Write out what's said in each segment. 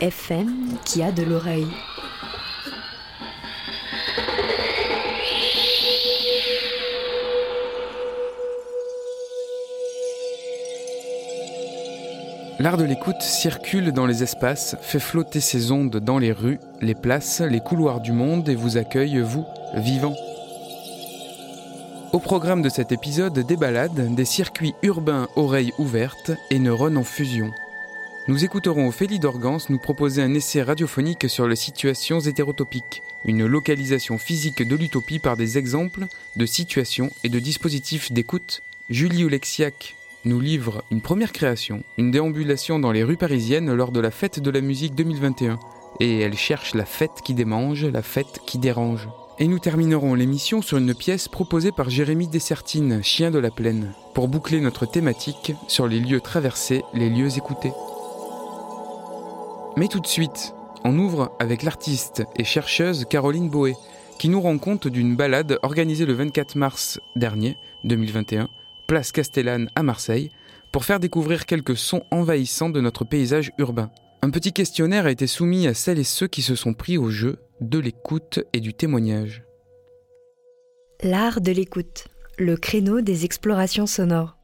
FM qui a de l'oreille. L'art de l'écoute circule dans les espaces, fait flotter ses ondes dans les rues, les places, les couloirs du monde et vous accueille, vous, vivants. Au programme de cet épisode, des balades, des circuits urbains oreilles ouvertes et neurones en fusion. Nous écouterons Ophélie Dorgans nous proposer un essai radiophonique sur les situations hétérotopiques, une localisation physique de l'utopie par des exemples de situations et de dispositifs d'écoute. Julie Oleksiak nous livre une première création, une déambulation dans les rues parisiennes lors de la fête de la musique 2021. Et elle cherche la fête qui démange, la fête qui dérange. Et nous terminerons l'émission sur une pièce proposée par Jérémy Dessertine, Chien de la Plaine, pour boucler notre thématique sur les lieux traversés, les lieux écoutés. Mais tout de suite, on ouvre avec l'artiste et chercheuse Caroline Boé, qui nous rend compte d'une balade organisée le 24 mars dernier, 2021, place Castellane à Marseille, pour faire découvrir quelques sons envahissants de notre paysage urbain. Un petit questionnaire a été soumis à celles et ceux qui se sont pris au jeu de l'écoute et du témoignage. L'art de l'écoute, le créneau des explorations sonores.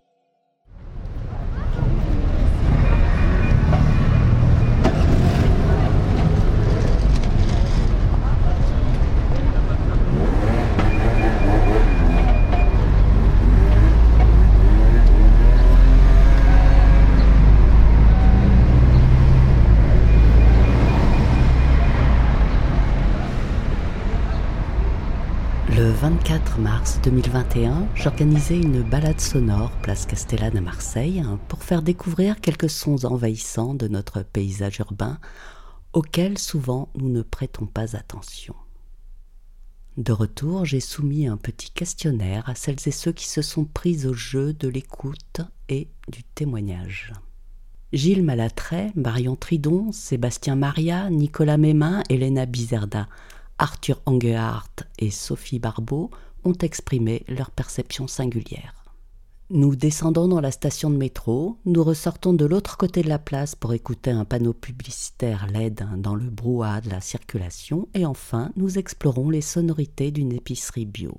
Le 24 mars 2021, j'organisais une balade sonore place Castellane à Marseille hein, pour faire découvrir quelques sons envahissants de notre paysage urbain auxquels souvent nous ne prêtons pas attention. De retour, j'ai soumis un petit questionnaire à celles et ceux qui se sont pris au jeu de l'écoute et du témoignage. Gilles Malatray, Marion Tridon, Sébastien Maria, Nicolas Mémin, Elena Bizerda, Arthur Angehardt et Sophie Barbeau ont exprimé leur perception singulière. Nous descendons dans la station de métro, nous ressortons de l'autre côté de la place pour écouter un panneau publicitaire LED dans le brouhaha de la circulation et enfin nous explorons les sonorités d'une épicerie bio.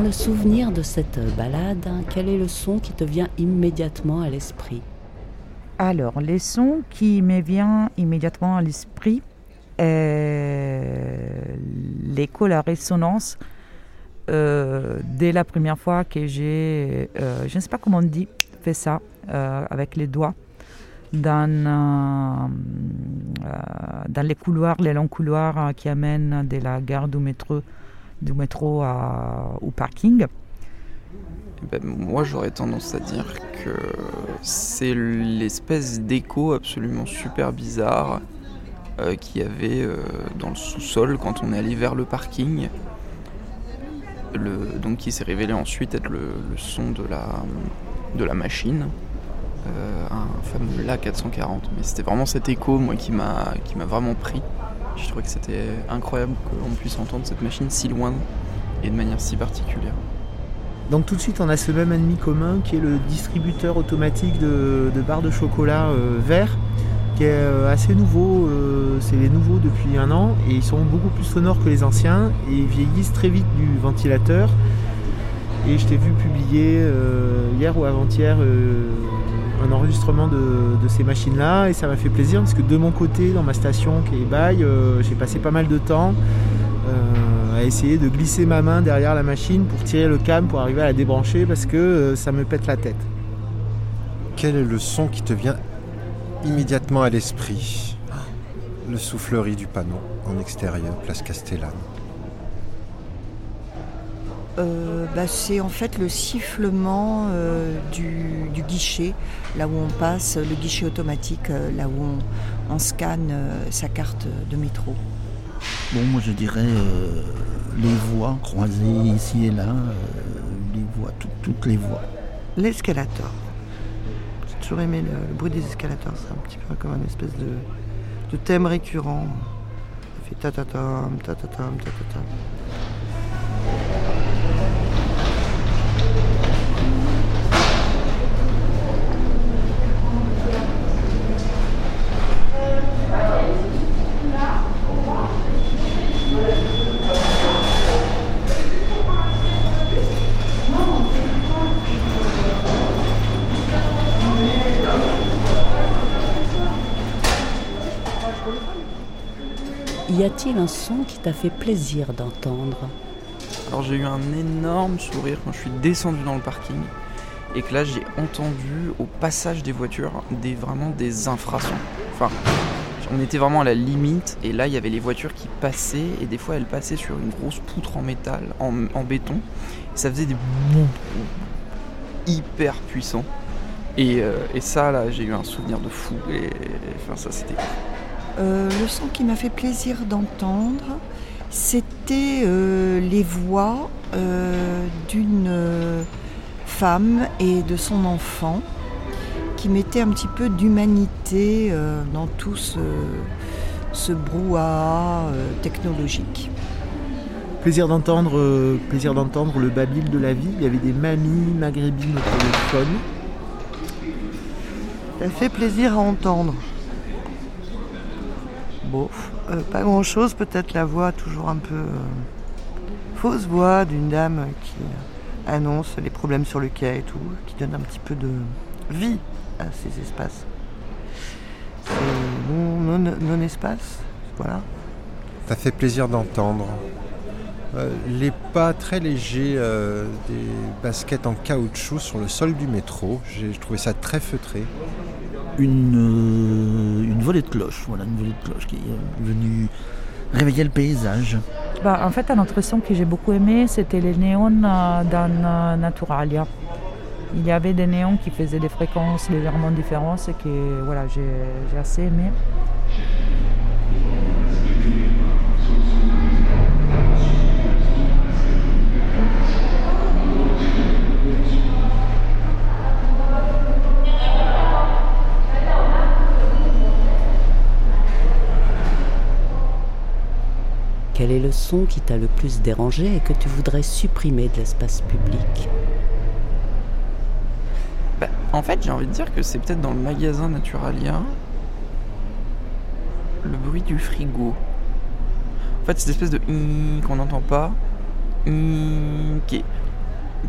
Dans le souvenir de cette balade, quel est le son qui te vient immédiatement à l'esprit? Alors, les sons qui me viennent immédiatement à l'esprit, euh, l'écho, la résonance, euh, dès la première fois que j'ai, euh, je ne sais pas comment on dit, fait ça euh, avec les doigts, dans, dans les couloirs, les longs couloirs qui amènent de la gare du métro, du métro à- au parking. Ben, moi, j'aurais tendance à dire que c'est l'espèce d'écho absolument super bizarre euh, qu'il y avait euh, dans le sous-sol quand on est allé vers le parking. Le, donc, qui s'est révélé ensuite être le, son de la, machine, euh, un fameux La 440. Mais c'était vraiment cet écho, moi, qui m'a vraiment pris. Je trouvais que c'était incroyable qu'on puisse entendre cette machine si loin et de manière si particulière. Donc tout de suite, on a ce même ennemi commun qui est le distributeur automatique de, barres de chocolat euh, vert, qui est euh, assez nouveau. euh, c'est les nouveaux depuis un an et ils sont beaucoup plus sonores que les anciens et ils vieillissent très vite du ventilateur. Et je t'ai vu publier hier ou avant-hier un enregistrement de, ces machines-là et ça m'a fait plaisir parce que de mon côté, dans ma station qui est Baye, euh, j'ai passé pas mal de temps euh, à essayer de glisser ma main derrière la machine pour tirer le câble pour arriver à la débrancher parce que euh, ça me pète la tête. Quel est le son qui te vient immédiatement à l'esprit? Le soufflerie du panneau en extérieur, place Castellane. Euh, bah, c'est en fait le sifflement euh, du, du guichet, là où on passe, le guichet automatique, euh, là où on, on scanne sa carte de métro. Bon, moi je dirais les voies croisées ici et là, les voies, tout- toutes les voies. L'escalator. J'ai toujours aimé le, le bruit des escalators. C'est un petit peu comme un espèce de, de thème récurrent. Ça fait ta-ta-tam, ta-ta-tam, ta-ta-tam. Y a-t-il un son qui t'a fait plaisir d'entendre? Alors j'ai eu un énorme sourire quand je suis descendu dans le parking et que là j'ai entendu au passage des voitures des vraiment des infrasons. Enfin, on était vraiment à la limite et là il y avait les voitures qui passaient et des fois elles passaient sur une grosse poutre en métal, en, béton. Ça faisait des hyper puissants. Et, euh, et ça là j'ai eu un souvenir de fou et ça c'était le son qui m'a fait plaisir d'entendre, c'était euh, les voix euh, d'une euh, femme et de son enfant qui mettaient un petit peu d'humanité euh, dans tout ce, brouhaha euh, technologique. Plaisir d'entendre, euh, plaisir d'entendre le babil de la vie. Il y avait des mamies maghrébines au téléphone. Ça fait plaisir à entendre. Bon, euh, pas grand chose, peut-être la voix toujours un peu euh, fausse voix d'une dame qui annonce les problèmes sur le quai et tout, qui donne un petit peu de vie à ces espaces. C'est non, non- non-espace, voilà. Ça fait plaisir d'entendre. Euh, les pas très légers des baskets en caoutchouc sur le sol du métro, j'ai trouvé ça très feutré. Une, euh, une volée de cloche, voilà, une volée de cloche qui est euh, venue réveiller le paysage. Bah, en fait, un autre son que j'ai beaucoup aimé, c'était les néons euh, dans Naturalia. Il y avait des néons qui faisaient des fréquences légèrement différentes et que voilà, j'ai assez aimé. Quel est le son qui t'a le plus dérangé et que tu voudrais supprimer de l'espace public Bah, en fait, j'ai envie de dire que c'est peut-être dans le magasin Naturalia le bruit du frigo. En fait, cette espèce de hum qu'on n'entend pas, hum qui,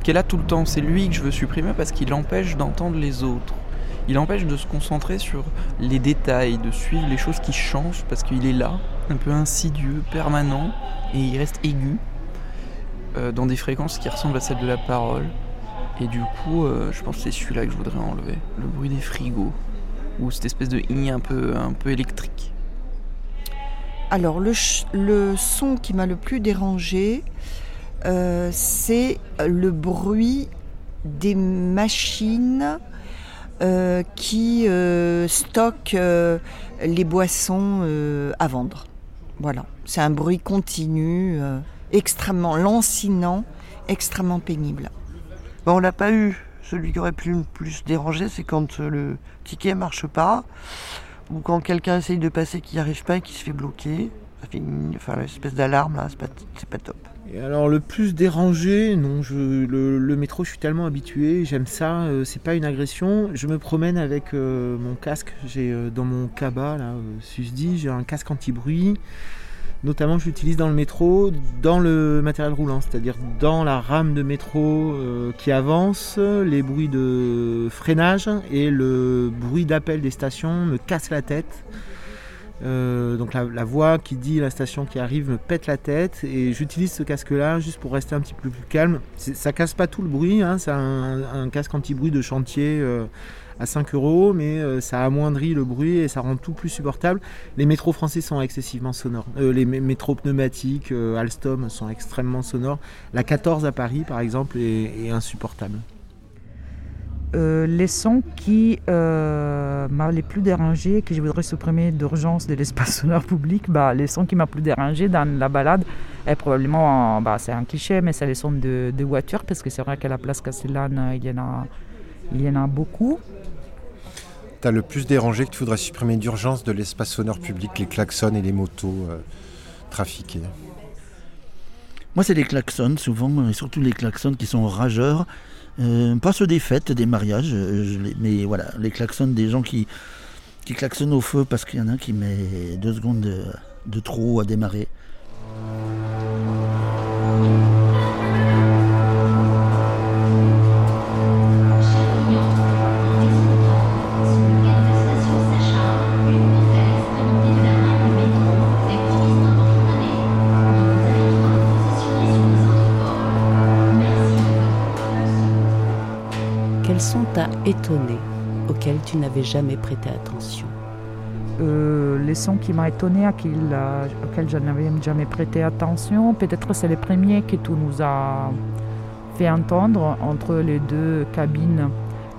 qui est là tout le temps. C'est lui que je veux supprimer parce qu'il empêche d'entendre les autres. Il empêche de se concentrer sur les détails, de suivre les choses qui changent parce qu'il est là, un peu insidieux, permanent, et il reste aigu euh, dans des fréquences qui ressemblent à celles de la parole. Et du coup, euh, je pense que c'est celui-là que je voudrais enlever. Le bruit des frigos. Ou cette espèce de i un peu, un électrique. Alors, le, le son qui m'a le plus dérangé, euh, c'est le bruit des machines qui stockent les boissons à vendre. Voilà, c'est un bruit continu, euh, extrêmement lancinant, extrêmement pénible. Bon, on l'a pas eu. Celui qui aurait pu le plus déranger, c'est quand euh, le ticket marche pas, ou quand quelqu'un essaye de passer qui n'y arrive pas et qui se fait bloquer. Ça fait une, enfin, l'espèce d'alarme là, c'est pas top. Alors le plus dérangé, non, le, métro, je suis tellement habitué, j'aime ça, euh, c'est pas une agression. Je me promène avec euh, mon casque, j'ai euh, dans mon cabas là, Susdi, j'ai un casque anti-bruit. Notamment, je l'utilise dans le métro, dans le matériel roulant, c'est-à-dire dans la rame de métro qui avance, les bruits de freinage et le bruit d'appel des stations me cassent la tête. Euh, donc la, voix qui dit la station qui arrive me pète la tête et j'utilise ce casque là juste pour rester un petit peu plus calme. Ça casse pas tout le bruit, hein, c'est un, casque anti-bruit de chantier euh, à 5 euros, mais euh, ça amoindrit le bruit et ça rend tout plus supportable. Les métros français sont excessivement sonores. les métros pneumatiques Alstom sont extrêmement sonores. La 14 à Paris par exemple est insupportable. Euh, les sons qui euh, m'ont les plus dérangé, que je voudrais supprimer d'urgence de l'espace sonore public, bah, les sons qui m'ont plus dérangé dans la balade, est probablement, bah, c'est un cliché, mais c'est les sons de, voitures, parce que c'est vrai qu'à la place Castellane, il y en a, il y en a beaucoup. Tu as le plus dérangé que tu voudrais supprimer d'urgence de l'espace sonore public, les klaxons et les motos euh, trafiquées? Moi, c'est les klaxons, souvent, et surtout les klaxons qui sont rageurs euh, pas ceux des fêtes, des mariages, euh, mais voilà, les klaxons des gens qui, qui klaxonnent au feu parce qu'il y en a un qui met deux secondes de trop à démarrer. Étonné, auquel tu n'avais jamais prêté attention euh, Les sons qui m'ont étonné, auxquels je n'avais jamais prêté attention, peut-être c'est les premiers que tu nous as fait entendre entre les deux cabines,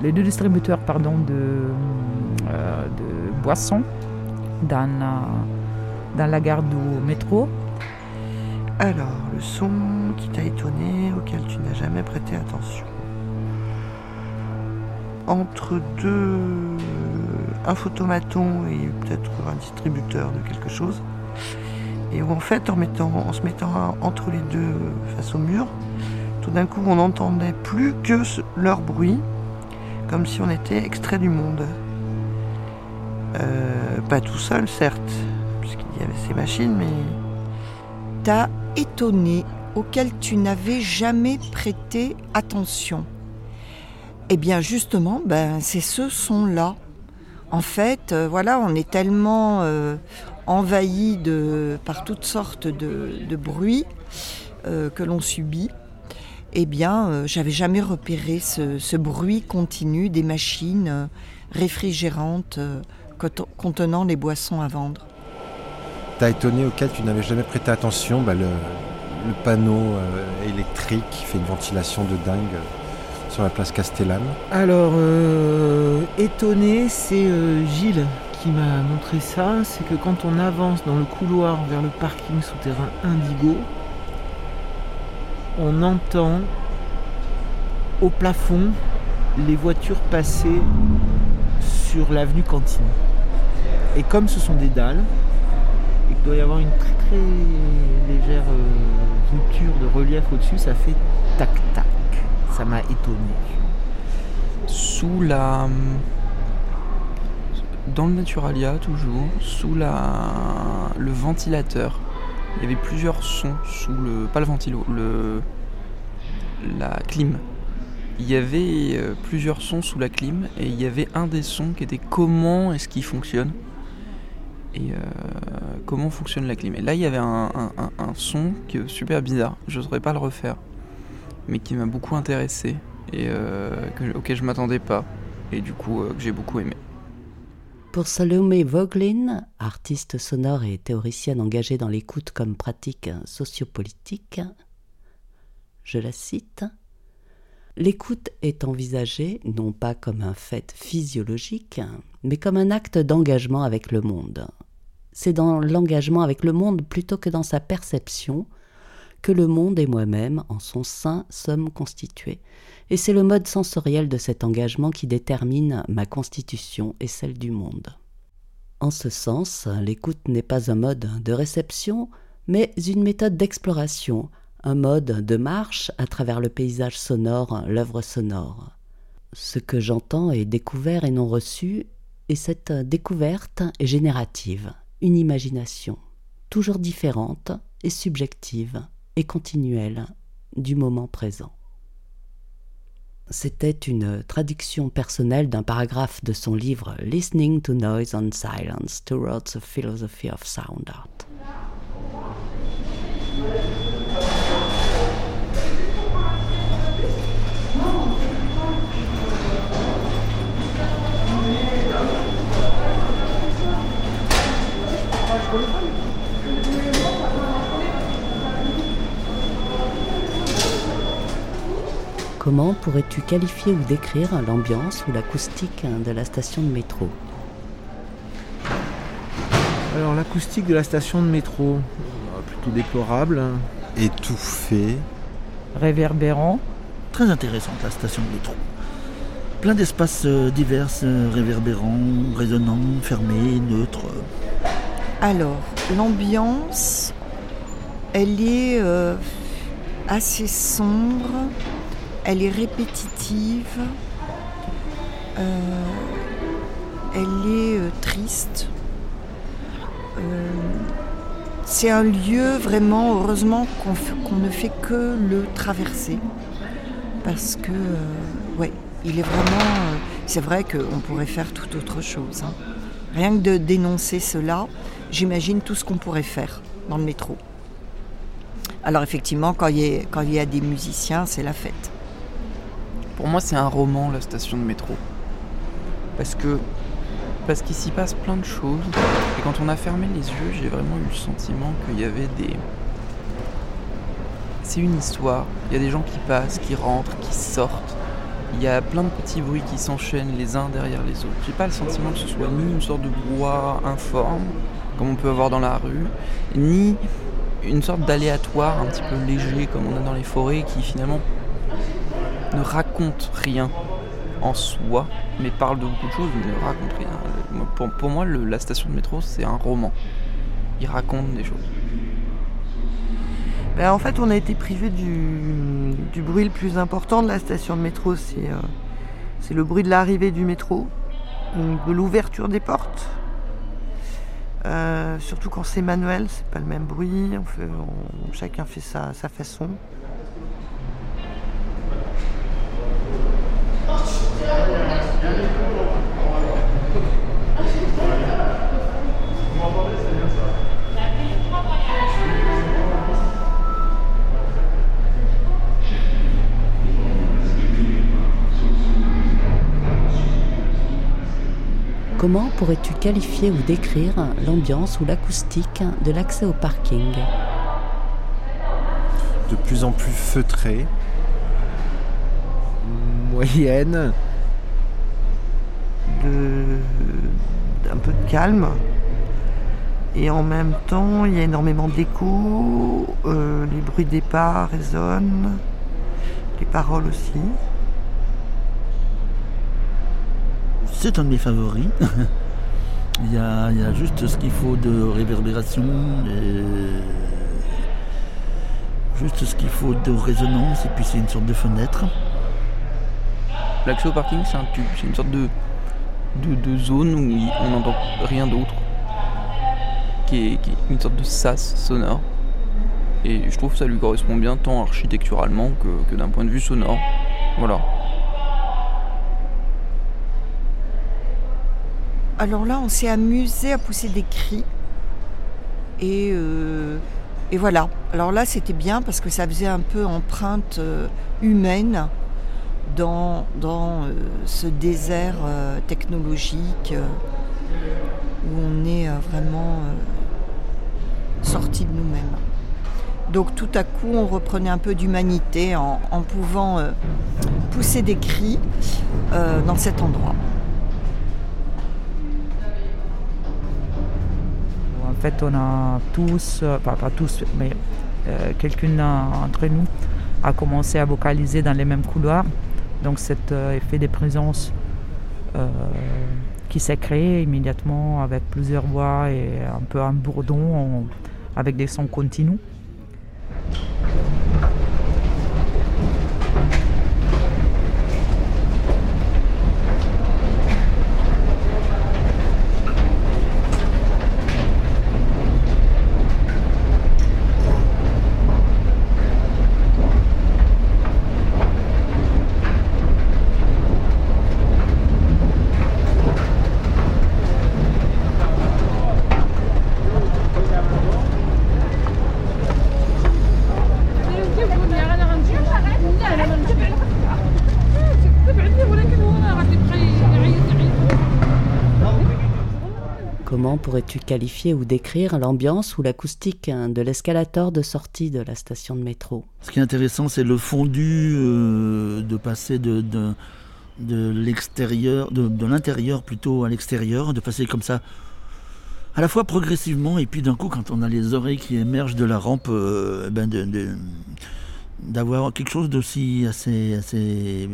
les deux distributeurs pardon, de, euh, de boissons dans, dans la gare du métro. Alors, le son qui t'a étonné, auquel tu n'as jamais prêté attention entre deux, un photomaton et peut-être un distributeur de quelque chose. Et où en fait, en, se mettant entre les deux face au mur, tout d'un coup, on n'entendait plus que leur bruit, comme si on était extrait du monde. Euh, pas tout seul, certes, puisqu'il y avait ces machines, mais. T'as étonné auquel tu n'avais jamais prêté attention. Eh bien justement, ben, c'est ce son-là. En fait, euh, voilà, on est tellement euh, envahi par toutes sortes de, bruits euh, que l'on subit. Eh bien, j'avais jamais repéré ce, bruit continu des machines réfrigérantes contenant les boissons à vendre. T'as étonné auquel tu n'avais jamais prêté attention bah, le, le, panneau électrique qui fait une ventilation de dingue sur la place Castellane Alors, euh, étonné, c'est euh, Gilles qui m'a montré ça. C'est que quand on avance dans le couloir vers le parking souterrain Indigo, on entend au plafond les voitures passer sur l'avenue Cantine. Et comme ce sont des dalles, et qu'il doit y avoir une très très légère euh, rupture de relief au-dessus, ça fait tac-tac m'a étonné. Sous la. Dans le Naturalia, toujours, sous la... le ventilateur, il y avait plusieurs sons sous le. Pas le ventilo, le. La clim. Il y avait euh, plusieurs sons sous la clim et il y avait un des sons qui était comment est-ce qu'il fonctionne et euh, comment fonctionne la clim. Et là, il y avait un, un son qui est super bizarre. Je ne saurais pas le refaire mais qui m'a beaucoup intéressé et euh, auquel je m'attendais pas, et du coup euh, que j'ai beaucoup aimé. Pour Salome Voglin, artiste sonore et théoricienne engagée dans l'écoute comme pratique sociopolitique, je la cite L'écoute est envisagée non pas comme un fait physiologique, mais comme un acte d'engagement avec le monde. C'est dans l'engagement avec le monde plutôt que dans sa perception que le monde et moi-même, en son sein, sommes constitués. Et c'est le mode sensoriel de cet engagement qui détermine ma constitution et celle du monde. En ce sens, l'écoute n'est pas un mode de réception, mais une méthode d'exploration, un mode de marche à travers le paysage sonore, l'œuvre sonore. Ce que j'entends est découvert et non reçu, et cette découverte est générative, une imagination, toujours différente et subjective et continuelle du moment présent. C'était une traduction personnelle d'un paragraphe de son livre Listening to Noise and Silence Towards a Philosophy of Sound Art. Comment pourrais-tu qualifier ou décrire l'ambiance ou l'acoustique de la station de métro Alors l'acoustique de la station de métro, plutôt déplorable. Étouffé. Réverbérant. Très intéressante la station de métro. Plein d'espaces euh, divers, euh, réverbérants, résonnants, fermés, neutres. Alors, l'ambiance, elle est euh, assez sombre, elle est répétitive, euh, elle est euh, triste. Euh, c'est un lieu vraiment, heureusement qu'on ne fait que le traverser. Parce que, ouais, il est vraiment. c'est vrai qu'on pourrait faire tout autre chose. hein. Rien que de dénoncer cela, j'imagine tout ce qu'on pourrait faire dans le métro. Alors effectivement, quand il y a des musiciens, c'est la fête. Pour moi, c'est un roman, la station de métro. Parce que. Parce qu'il s'y passe plein de choses. Et quand on a fermé les yeux, j'ai vraiment eu le sentiment qu'il y avait des. C'est une histoire. Il y a des gens qui passent, qui rentrent, qui sortent. Il y a plein de petits bruits qui s'enchaînent les uns derrière les autres. J'ai pas le sentiment que ce soit ni une sorte de brouhaha informe, comme on peut avoir dans la rue, ni une sorte d'aléatoire un petit peu léger, comme on a dans les forêts, qui finalement ne raconte rien en soi, mais parle de beaucoup de choses, mais ne raconte rien. Pour, moi, la station de métro, c'est un roman. Il raconte des choses. Ben, en fait, on a été privé du, bruit le plus important de la station de métro. C'est euh, le bruit de l'arrivée du métro, de l'ouverture des portes. Euh, surtout quand c'est manuel, c'est pas le même bruit. Chacun fait sa façon. Comment pourrais-tu qualifier ou décrire l'ambiance ou l'acoustique de l'accès au parking? De plus en plus feutré. Moyenne. de, peu de calme. Et en même temps, il y a énormément d'écho, euh, les bruits des pas résonnent, les paroles aussi. C'est un de mes favoris. il, y a, juste ce qu'il faut de réverbération, juste ce qu'il faut de résonance, et puis c'est une sorte de fenêtre. L'accès au parking, c'est un tube. C'est une sorte de, de, zone où on n'entend rien d'autre. Qui est une sorte de sas sonore. Et je trouve que ça lui correspond bien tant architecturalement que, que d'un point de vue sonore. Voilà. Alors là, on s'est amusé à pousser des cris. Et, euh, et voilà. Alors là, c'était bien parce que ça faisait un peu empreinte euh, humaine dans, euh, ce désert euh, technologique euh, où on est vraiment sorti de nous-mêmes. Donc tout à coup, on reprenait un peu d'humanité en, pouvant pousser des cris dans cet endroit. En fait, on a tous, euh, pas, pas tous, mais quelqu'un d'entre nous a commencé à vocaliser dans les mêmes couloirs. Donc cet euh, effet de présence euh, qui s'est créé immédiatement avec plusieurs voix et un peu un bourdon avec des sons continus. Pourrais-tu qualifier ou décrire l'ambiance ou l'acoustique hein, de l'escalator de sortie de la station de métro? Ce qui est intéressant, c'est le fondu euh, de passer de, de, l'extérieur, de, l'intérieur plutôt à l'extérieur, de passer comme ça à la fois progressivement et puis d'un coup quand on a les oreilles qui émergent de la rampe, euh, ben de, de, d'avoir quelque chose d'aussi assez, assez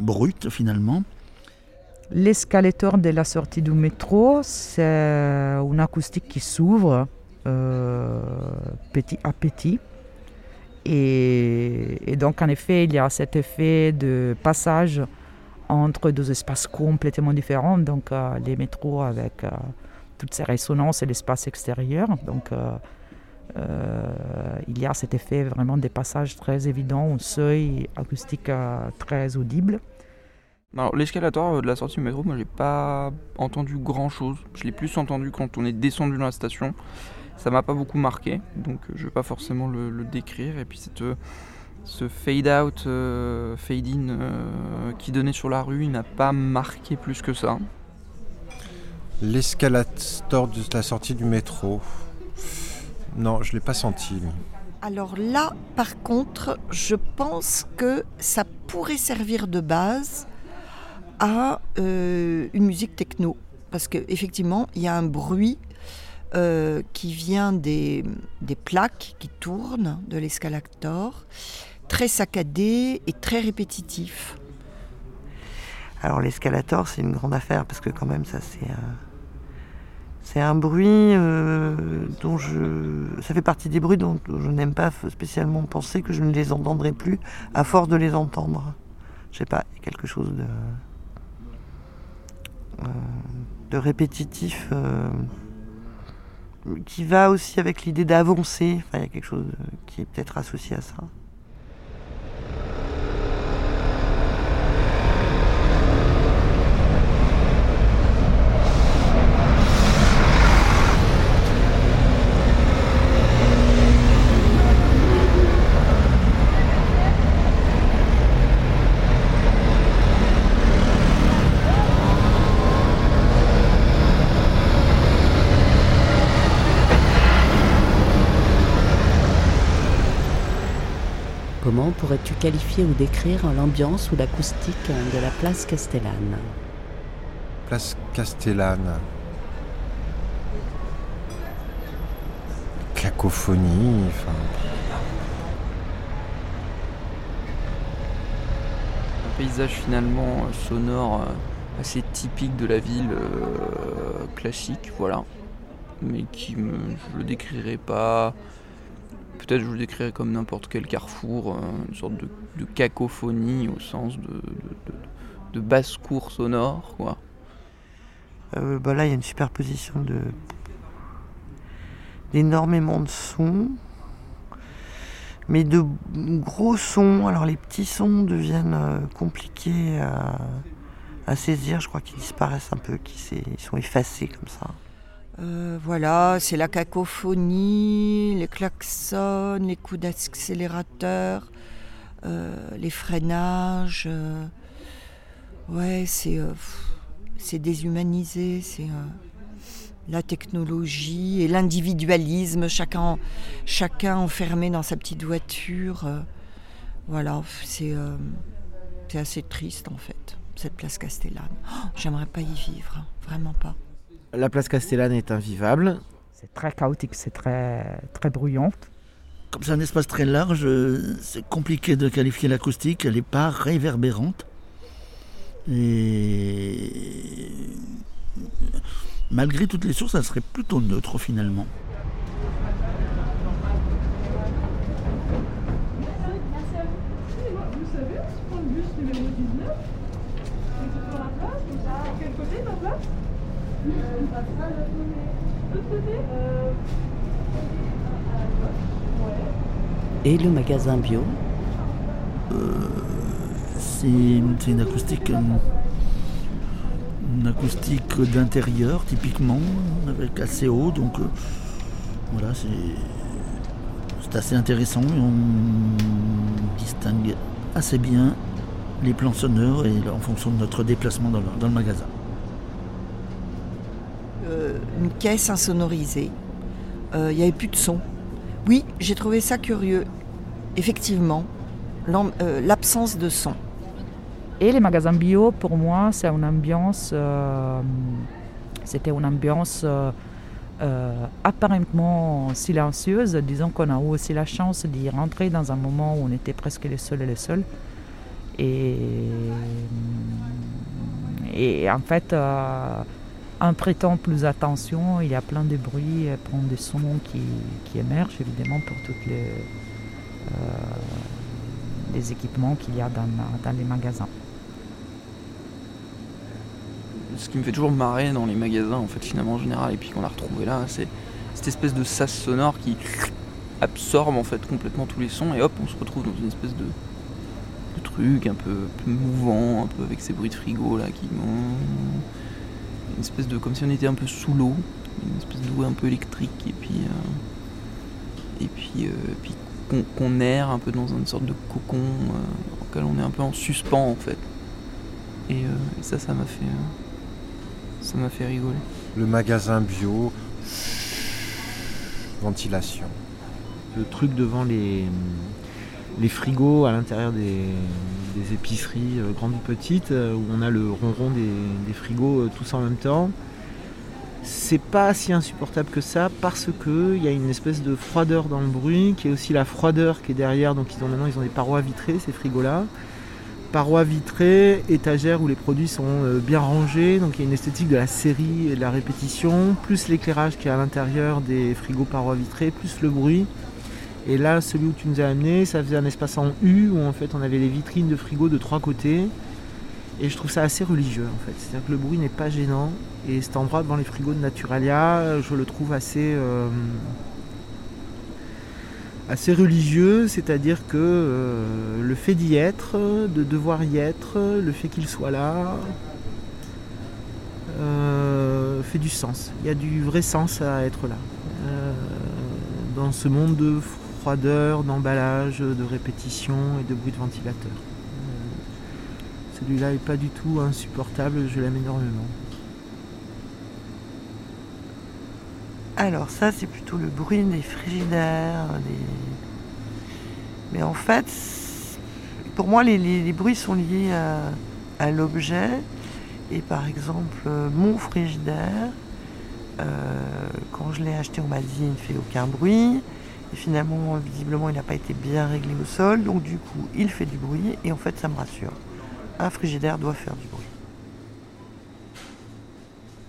brut finalement. L'escalator de la sortie du métro, c'est une acoustique qui s'ouvre euh, petit à petit. Et, donc, en effet, il y a cet effet de passage entre deux espaces complètement différents. Donc, euh, les métros avec euh, toutes ces résonances et l'espace extérieur. Donc, il y a cet effet vraiment des passages très évidents, un seuil acoustique très audible. Alors l'escalator de la sortie du métro, moi j'ai pas entendu grand chose. Je l'ai plus entendu quand on est descendu dans la station. Ça m'a pas beaucoup marqué, donc je vais pas forcément le, le décrire. Et puis cette, ce fade out, euh, fade in euh, qui donnait sur la rue, il n'a pas marqué plus que ça. L'escalator de la sortie du métro. Non, je l'ai pas senti. Alors là, par contre, je pense que ça pourrait servir de base à euh, une musique techno. Parce qu'effectivement, il y a un bruit euh, qui vient des, des, plaques qui tournent de l'escalator, très saccadé et très répétitif. Alors l'escalator, c'est une grande affaire parce que quand même, ça c'est un, c'est un bruit euh, dont je, ça fait partie des bruits dont je n'aime pas spécialement penser que je ne les entendrai plus à force de les entendre. Je sais pas, quelque chose de de répétitif euh, qui va aussi avec l'idée d'avancer. Enfin, il y a quelque chose qui est peut-être associé à ça. Comment pourrais-tu qualifier ou décrire l'ambiance ou l'acoustique de la place Castellane? Place Castellane. Cacophonie, enfin. Un paysage finalement sonore assez typique de la ville euh, classique, voilà. Mais qui me. je le décrirais pas peut-être je vous décrirais comme n'importe quel carrefour, une sorte de, cacophonie au sens de, basse-cour sonore. Euh, bah là, il y a une superposition d'énormément de sons, mais de gros sons. Alors les petits sons deviennent euh, compliqués à, à, saisir. Je crois qu'ils disparaissent un peu, qu'ils sont effacés comme ça. Euh, voilà, c'est la cacophonie, les klaxons, les coups d'accélérateur, euh, les freinages. Euh, ouais, c'est déshumanisé, c'est la technologie et l'individualisme, chacun, enfermé dans sa petite voiture. voilà, c'est c'est assez triste en fait, cette place Castellane. Oh, J'aimerais pas y vivre, hein, vraiment pas. La place Castellane est invivable. C'est très chaotique, c'est très, très bruyant. Comme c'est un espace très large, c'est compliqué de qualifier l'acoustique. Elle n'est pas réverbérante. Et malgré toutes les sources, elle serait plutôt neutre finalement. Et le magasin bio euh, C'est une acoustique, une acoustique d'intérieur typiquement, avec assez haut, donc euh, voilà, c'est assez intéressant et on distingue assez bien les plans sonores et en fonction de notre déplacement dans le, dans le magasin. euh, une caisse insonorisée. Euh, il n'y avait plus de son. Oui, j'ai trouvé ça curieux. Effectivement, euh, l'absence de son. Et les magasins bio, pour moi, c'est une ambiance. C'était une ambiance apparemment silencieuse. Disons qu'on a eu aussi la chance d'y rentrer dans un moment où on était presque les seuls et les seuls. Et en fait, en prêtant plus attention, il y a plein de bruits, plein de sons qui, émergent évidemment pour tous les, euh, équipements qu'il y a dans, les magasins. Ce qui me fait toujours marrer dans les magasins, en fait, finalement, en général, et puis qu'on a retrouvé là, c'est cette espèce de sas sonore qui absorbe en fait complètement tous les sons, et hop, on se retrouve dans une espèce de, truc un peu, mouvant, un peu avec ces bruits de frigo là qui une espèce de comme si on était un peu sous l'eau, une espèce d'eau un peu électrique et puis euh, et puis, euh, puis qu'on erre un peu dans une sorte de cocon euh, auquel on est un peu en suspens en fait. Et, ça, ça m'a fait ça m'a fait rigoler. Le magasin bio, ventilation. Le truc devant les les frigos à l'intérieur des, épiceries euh, grandes ou petites, euh, où on a le ronron des, frigos euh, tous en même temps. C'est pas si insupportable que ça parce qu'il y a une espèce de froideur dans le bruit, qui est aussi la froideur qui est derrière. Donc ils ont maintenant ils ont des parois vitrées, ces frigos-là. Parois vitrées, étagères où les produits sont bien rangés, donc il y a une esthétique de la série et de la répétition, plus l'éclairage qui est à l'intérieur des frigos parois vitrées, plus le bruit. Et là, celui où tu nous as amené, ça faisait un espace en U où en fait on avait les vitrines de frigo de trois côtés. Et je trouve ça assez religieux en fait. C'est-à-dire que le bruit n'est pas gênant. Et cet endroit devant les frigos de Naturalia, je le trouve assez, euh, assez religieux. C'est-à-dire que euh, le fait d'y être, de devoir y être, le fait qu'il soit là, euh, fait du sens. Il y a du vrai sens à être là. dans ce monde de froideur, d'emballage, de répétition et de bruit de ventilateur. Euh, celui-là est pas du tout insupportable, je l'aime énormément. Alors ça c'est plutôt le bruit des frigidaires. Mais en fait, pour moi les, bruits sont liés à, l'objet. Et par exemple, mon frigidaire, euh, quand je l'ai acheté, on m'a il ne fait aucun bruit. Et finalement, visiblement, il n'a pas été bien réglé au sol. Donc du coup, il fait du bruit. Et en fait, ça me rassure. Un frigidaire doit faire du bruit.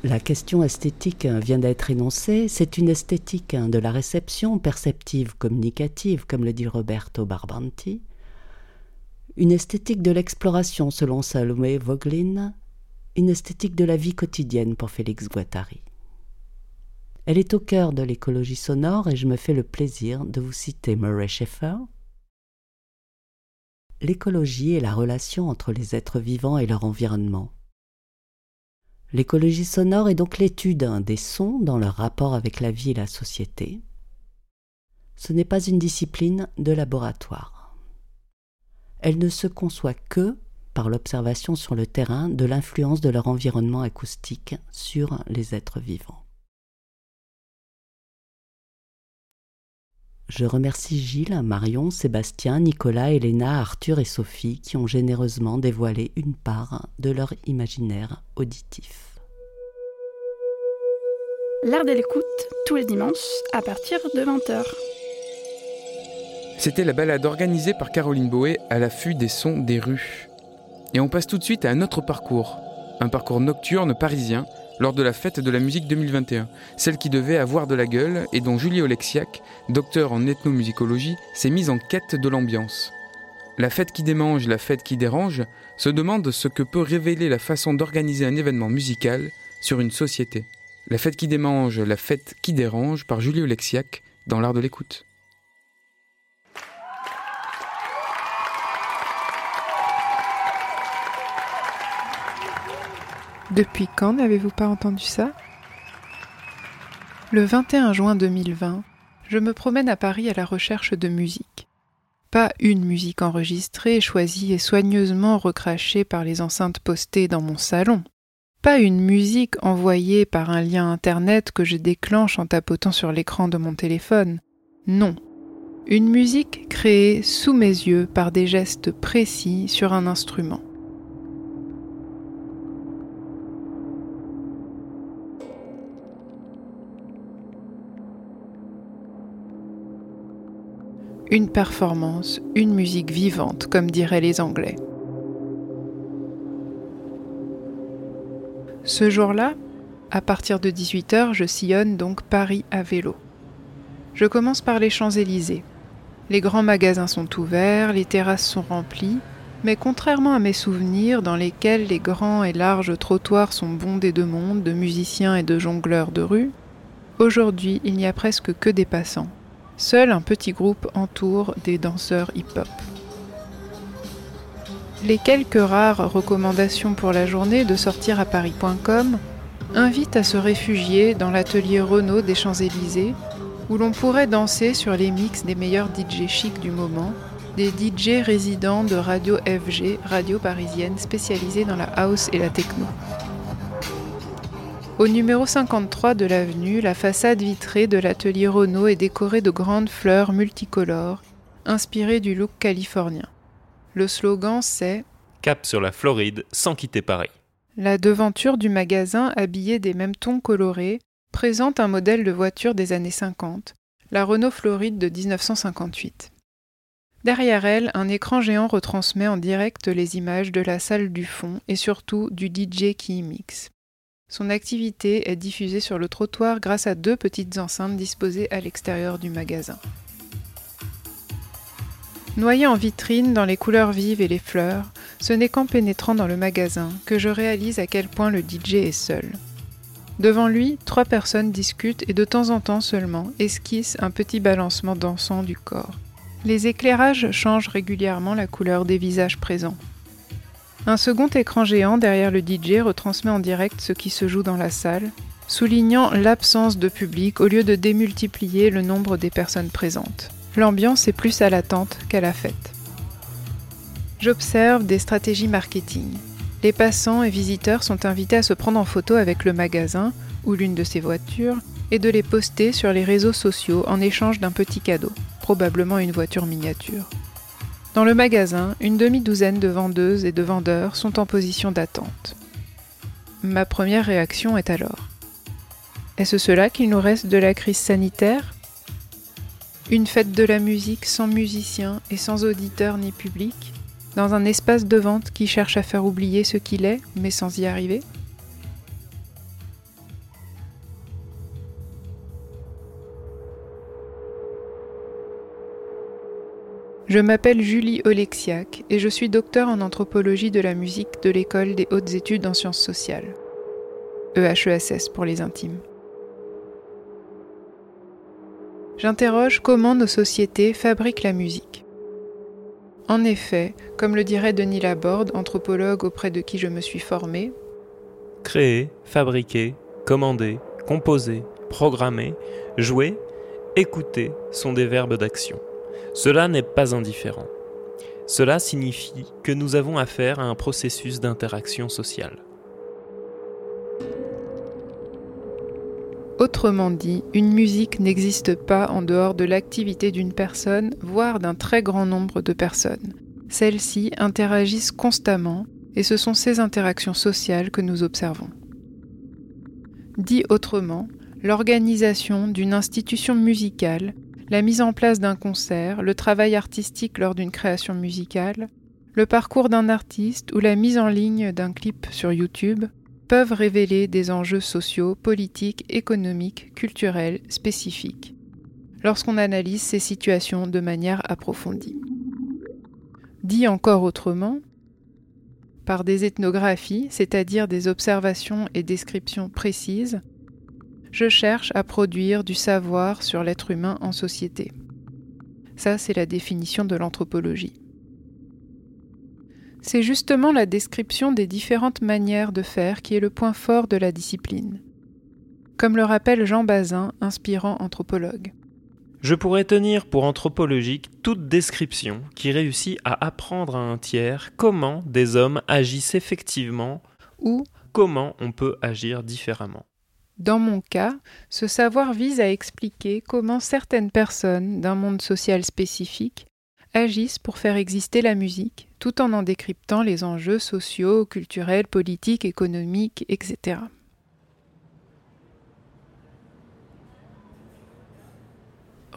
La question esthétique vient d'être énoncée. C'est une esthéque de la réception perceptive communicative, comme le dit Roberto Barbanti. Une esthétique de l'exploration, selon Salomé Voglin. Une esthétique de la vie quotidienne pour Félix Guattari. Elle est au cœur de l'écologie sonore et je me fais le plaisir de vous citer Murray Schaeffer. L'écologie est la relation entre les êtres vivants et leur environnement. L'écologie sonore est donc l'étude des sons dans leur rapport avec la vie et la société. Ce n'est pas une discipline de laboratoire. Elle ne se conçoit que par l'observation sur le terrain de l'influence de leur environnement acoustique sur les êtres vivants. Je remercie Gilles, Marion, Sébastien, Nicolas, Elena, Arthur et Sophie qui ont généreusement dévoilé une part de leur imaginaire auditif. L'art de l'écoute, tous les dimanches, à partir de 20h. C'était la balade organisée par Caroline Boé à l'affût des sons des rues. Et on passe tout de suite à un autre parcours, un parcours nocturne parisien lors de la fête de la musique 2021, celle qui devait avoir de la gueule et dont Julie Oleksiak, docteur en ethnomusicologie, s'est mise en quête de l'ambiance. La fête qui démange, la fête qui dérange, se demande ce que peut révéler la façon d'organiser un événement musical sur une société. La fête qui démange, la fête qui dérange par Julie Oleksiak dans l'art de l'écoute. Depuis quand n'avez-vous pas entendu ça? Le 21 juin 2020, je me promène à Paris à la recherche de musique. Pas une musique enregistrée, choisie et soigneusement recrachée par les enceintes postées dans mon salon. Pas une musique envoyée par un lien Internet que je déclenche en tapotant sur l'écran de mon téléphone. Non. Une musique créée sous mes yeux par des gestes précis sur un instrument. Une performance, une musique vivante, comme diraient les Anglais. Ce jour-là, à partir de 18h, je sillonne donc Paris à vélo. Je commence par les Champs-Élysées. Les grands magasins sont ouverts, les terrasses sont remplies, mais contrairement à mes souvenirs dans lesquels les grands et larges trottoirs sont bondés de monde, de musiciens et de jongleurs de rue, aujourd'hui il n'y a presque que des passants. Seul un petit groupe entoure des danseurs hip-hop. Les quelques rares recommandations pour la journée de sortir à Paris.com invitent à se réfugier dans l'atelier Renault des Champs-Élysées, où l'on pourrait danser sur les mix des meilleurs DJ chics du moment, des DJ résidents de Radio FG, radio parisienne spécialisée dans la house et la techno. Au numéro 53 de l'avenue, la façade vitrée de l'atelier Renault est décorée de grandes fleurs multicolores, inspirées du look californien. Le slogan c'est Cap sur la Floride sans quitter Paris. La devanture du magasin, habillée des mêmes tons colorés, présente un modèle de voiture des années 50, la Renault Floride de 1958. Derrière elle, un écran géant retransmet en direct les images de la salle du fond et surtout du DJ qui y mixe. Son activité est diffusée sur le trottoir grâce à deux petites enceintes disposées à l'extérieur du magasin. Noyé en vitrine dans les couleurs vives et les fleurs, ce n'est qu'en pénétrant dans le magasin que je réalise à quel point le DJ est seul. Devant lui, trois personnes discutent et de temps en temps seulement esquissent un petit balancement dansant du corps. Les éclairages changent régulièrement la couleur des visages présents. Un second écran géant derrière le DJ retransmet en direct ce qui se joue dans la salle, soulignant l'absence de public au lieu de démultiplier le nombre des personnes présentes. L'ambiance est plus à l'attente qu'à la fête. J'observe des stratégies marketing. Les passants et visiteurs sont invités à se prendre en photo avec le magasin ou l'une de ses voitures et de les poster sur les réseaux sociaux en échange d'un petit cadeau, probablement une voiture miniature. Dans le magasin, une demi-douzaine de vendeuses et de vendeurs sont en position d'attente. Ma première réaction est alors. Est-ce cela qu'il nous reste de la crise sanitaire? Une fête de la musique sans musiciens et sans auditeurs ni public, dans un espace de vente qui cherche à faire oublier ce qu'il est, mais sans y arriver? Je m'appelle Julie Oleksiak et je suis docteur en anthropologie de la musique de l'école des hautes études en sciences sociales. EHESS pour les intimes. J'interroge comment nos sociétés fabriquent la musique. En effet, comme le dirait Denis Laborde, anthropologue auprès de qui je me suis formé, créer, fabriquer, commander, composer, programmer, jouer, écouter sont des verbes d'action. Cela n'est pas indifférent. Cela signifie que nous avons affaire à un processus d'interaction sociale. Autrement dit, une musique n'existe pas en dehors de l'activité d'une personne, voire d'un très grand nombre de personnes. Celles-ci interagissent constamment et ce sont ces interactions sociales que nous observons. Dit autrement, l'organisation d'une institution musicale, la mise en place d'un concert, le travail artistique lors d'une création musicale, le parcours d'un artiste ou la mise en ligne d'un clip sur YouTube peuvent révéler des enjeux sociaux, politiques, économiques, culturels spécifiques, lorsqu'on analyse ces situations de manière approfondie. Dit encore autrement, par des ethnographies, c'est-à-dire des observations et descriptions précises, je cherche à produire du savoir sur l'être humain en société. Ça, c'est la définition de l'anthropologie. C'est justement la description des différentes manières de faire qui est le point fort de la discipline. Comme le rappelle Jean Bazin, inspirant anthropologue. Je pourrais tenir pour anthropologique toute description qui réussit à apprendre à un tiers comment des hommes agissent effectivement ou comment on peut agir différemment. Dans mon cas, ce savoir vise à expliquer comment certaines personnes d'un monde social spécifique agissent pour faire exister la musique, tout en en décryptant les enjeux sociaux, culturels, politiques, économiques, etc.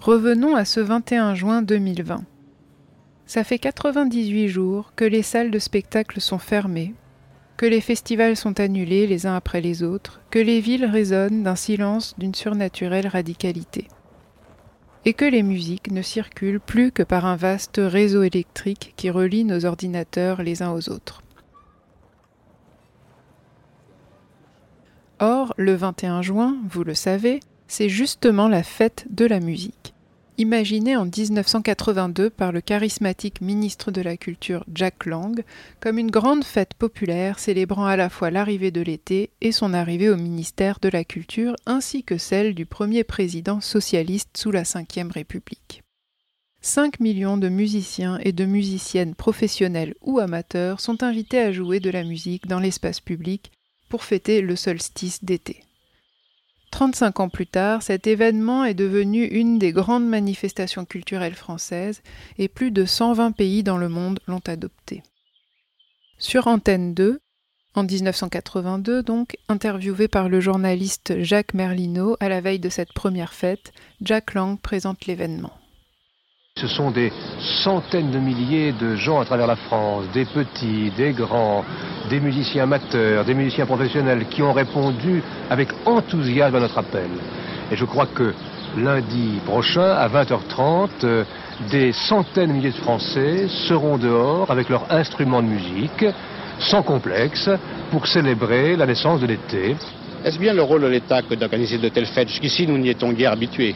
Revenons à ce 21 juin 2020. Ça fait 98 jours que les salles de spectacle sont fermées, que les festivals sont annulés les uns après les autres, que les villes résonnent d'un silence d'une surnaturelle radicalité, et que les musiques ne circulent plus que par un vaste réseau électrique qui relie nos ordinateurs les uns aux autres. Or, le 21 juin, vous le savez, c'est justement la fête de la musique. Imaginée en 1982 par le charismatique ministre de la Culture Jack Lang comme une grande fête populaire célébrant à la fois l'arrivée de l'été et son arrivée au ministère de la Culture ainsi que celle du premier président socialiste sous la Ve République. 5 millions de musiciens et de musiciennes professionnels ou amateurs sont invités à jouer de la musique dans l'espace public pour fêter le solstice d'été. 35 ans plus tard, cet événement est devenu une des grandes manifestations culturelles françaises et plus de 120 pays dans le monde l'ont adopté. Sur Antenne 2, en 1982 donc, interviewé par le journaliste Jacques Merlino à la veille de cette première fête, Jack Lang présente l'événement. Ce sont des centaines de milliers de gens à travers la France, des petits, des grands, des musiciens amateurs, des musiciens professionnels qui ont répondu avec enthousiasme à notre appel. Et je crois que lundi prochain, à 20h30, euh, des centaines de milliers de Français seront dehors avec leurs instruments de musique, sans complexe, pour célébrer la naissance de l'été. Est-ce bien le rôle de l'État que d'organiser de telles fêtes? Jusqu'ici, nous n'y étions guère habitués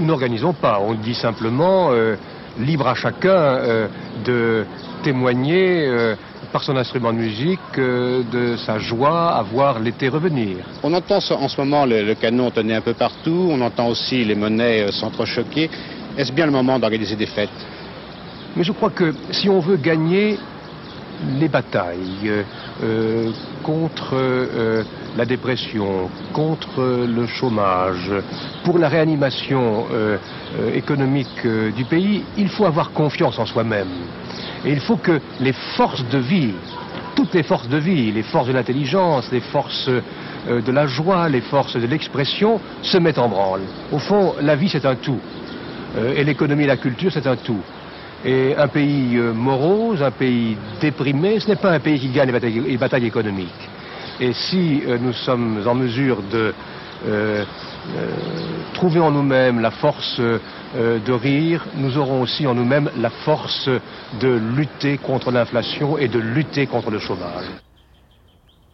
n'organisons pas. On dit simplement euh, libre à chacun euh, de témoigner euh, par son instrument de musique de sa joie à voir l'été revenir. On entend en ce moment le, canon tonner un peu partout, on entend aussi les monnaies s'entrechoquer. Est-ce bien le moment d'organiser des fêtes? Mais je crois que si on veut gagner les batailles contre la dépression, contre le chômage, pour la réanimation euh, euh, économique euh, du pays, il faut avoir confiance en soi-même. Et il faut que les forces de vie, toutes les forces de vie, les forces de l'intelligence, les forces de la joie, les forces de l'expression, se mettent en branle. Au fond, la vie, c'est un tout. et l'économie et la culture, c'est un tout. Et un pays morose, un pays déprimé, ce n'est pas un pays qui gagne les batailles économiques. Et si euh, nous sommes en mesure de euh, euh, trouver en nous-mêmes la force de rire, nous aurons aussi en nous-mêmes la force de lutter contre l'inflation et de lutter contre le chômage.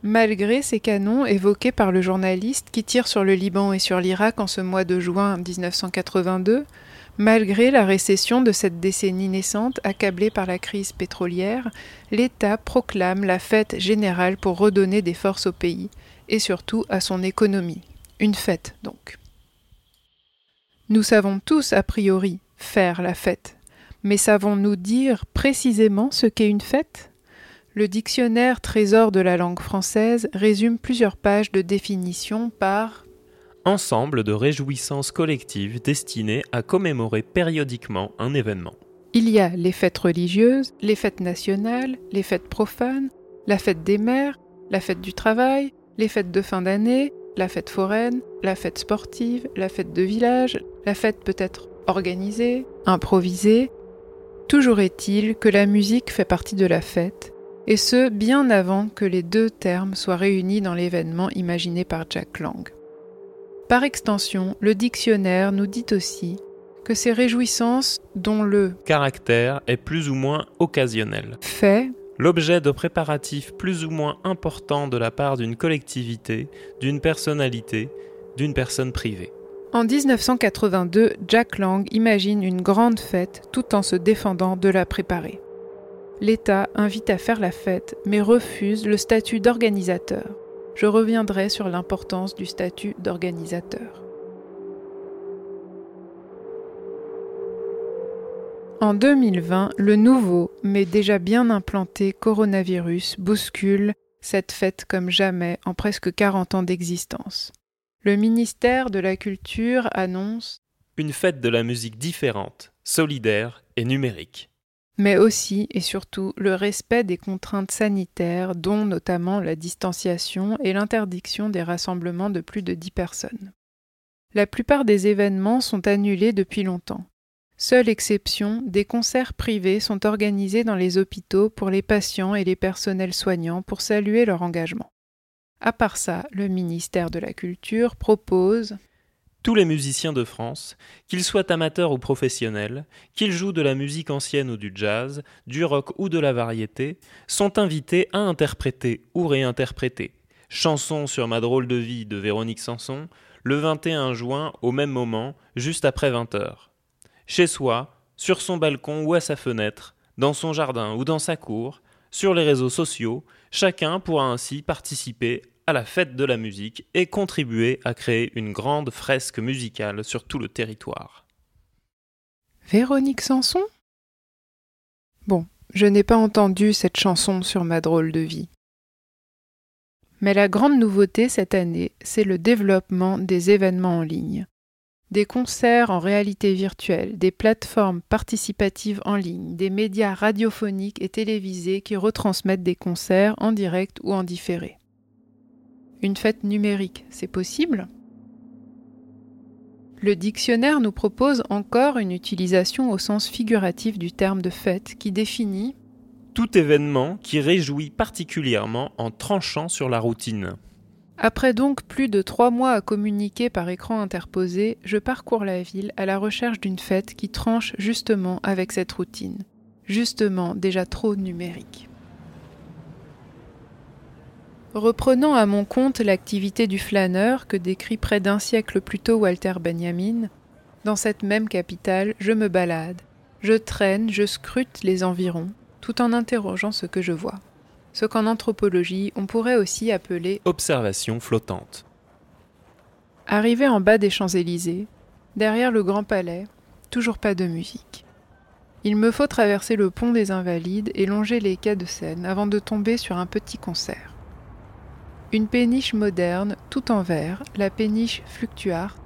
Malgré ces canons évoqués par le journaliste qui tire sur le Liban et sur l'Irak en ce mois de juin 1982, Malgré la récession de cette décennie naissante accablée par la crise pétrolière, l'État proclame la fête générale pour redonner des forces au pays, et surtout à son économie. Une fête, donc. Nous savons tous, a priori, faire la fête, mais savons-nous dire précisément ce qu'est une fête? Le dictionnaire Trésor de la langue française résume plusieurs pages de définition par ensemble de réjouissances collectives destinées à commémorer périodiquement un événement. Il y a les fêtes religieuses, les fêtes nationales, les fêtes profanes, la fête des mères, la fête du travail, les fêtes de fin d'année, la fête foraine, la fête sportive, la fête de village, la fête peut être organisée, improvisée. Toujours est-il que la musique fait partie de la fête, et ce bien avant que les deux termes soient réunis dans l'événement imaginé par Jack Lang. Par extension, le dictionnaire nous dit aussi que ces réjouissances dont le caractère est plus ou moins occasionnel fait l'objet de préparatifs plus ou moins importants de la part d'une collectivité, d'une personnalité, d'une personne privée. En 1982, Jack Lang imagine une grande fête tout en se défendant de la préparer. L'État invite à faire la fête mais refuse le statut d'organisateur je reviendrai sur l'importance du statut d'organisateur. En 2020, le nouveau, mais déjà bien implanté coronavirus bouscule cette fête comme jamais en presque 40 ans d'existence. Le ministère de la Culture annonce Une fête de la musique différente, solidaire et numérique. Mais aussi et surtout le respect des contraintes sanitaires, dont notamment la distanciation et l'interdiction des rassemblements de plus de 10 personnes. La plupart des événements sont annulés depuis longtemps. Seule exception, des concerts privés sont organisés dans les hôpitaux pour les patients et les personnels soignants pour saluer leur engagement. À part ça, le ministère de la Culture propose tous les musiciens de France, qu'ils soient amateurs ou professionnels, qu'ils jouent de la musique ancienne ou du jazz, du rock ou de la variété, sont invités à interpréter ou réinterpréter. Chanson sur ma drôle de vie de Véronique Sanson le 21 juin au même moment, juste après 20 heures. Chez soi, sur son balcon ou à sa fenêtre, dans son jardin ou dans sa cour, sur les réseaux sociaux, chacun pourra ainsi participer à la fête de la musique et contribuer à créer une grande fresque musicale sur tout le territoire. Véronique Sanson? Bon, je n'ai pas entendu cette chanson sur ma drôle de vie. Mais la grande nouveauté cette année, c'est le développement des événements en ligne. Des concerts en réalité virtuelle, des plateformes participatives en ligne, des médias radiophoniques et télévisés qui retransmettent des concerts en direct ou en différé. Une fête numérique, c'est possible? Le dictionnaire nous propose encore une utilisation au sens figuratif du terme de fête qui définit tout événement qui réjouit particulièrement en tranchant sur la routine. Après donc plus de trois mois à communiquer par écran interposé, je parcours la ville à la recherche d'une fête qui tranche justement avec cette routine, justement déjà trop numérique. Reprenant à mon compte l'activité du flâneur que décrit près d'un siècle plus tôt Walter Benjamin, dans cette même capitale, je me balade, je traîne, je scrute les environs, tout en interrogeant ce que je vois ce qu'en anthropologie on pourrait aussi appeler observation flottante. Arrivé en bas des Champs-Élysées, derrière le Grand Palais, toujours pas de musique. Il me faut traverser le pont des Invalides et longer les quais de Seine avant de tomber sur un petit concert. Une péniche moderne, tout en verre, la péniche Fluctuart,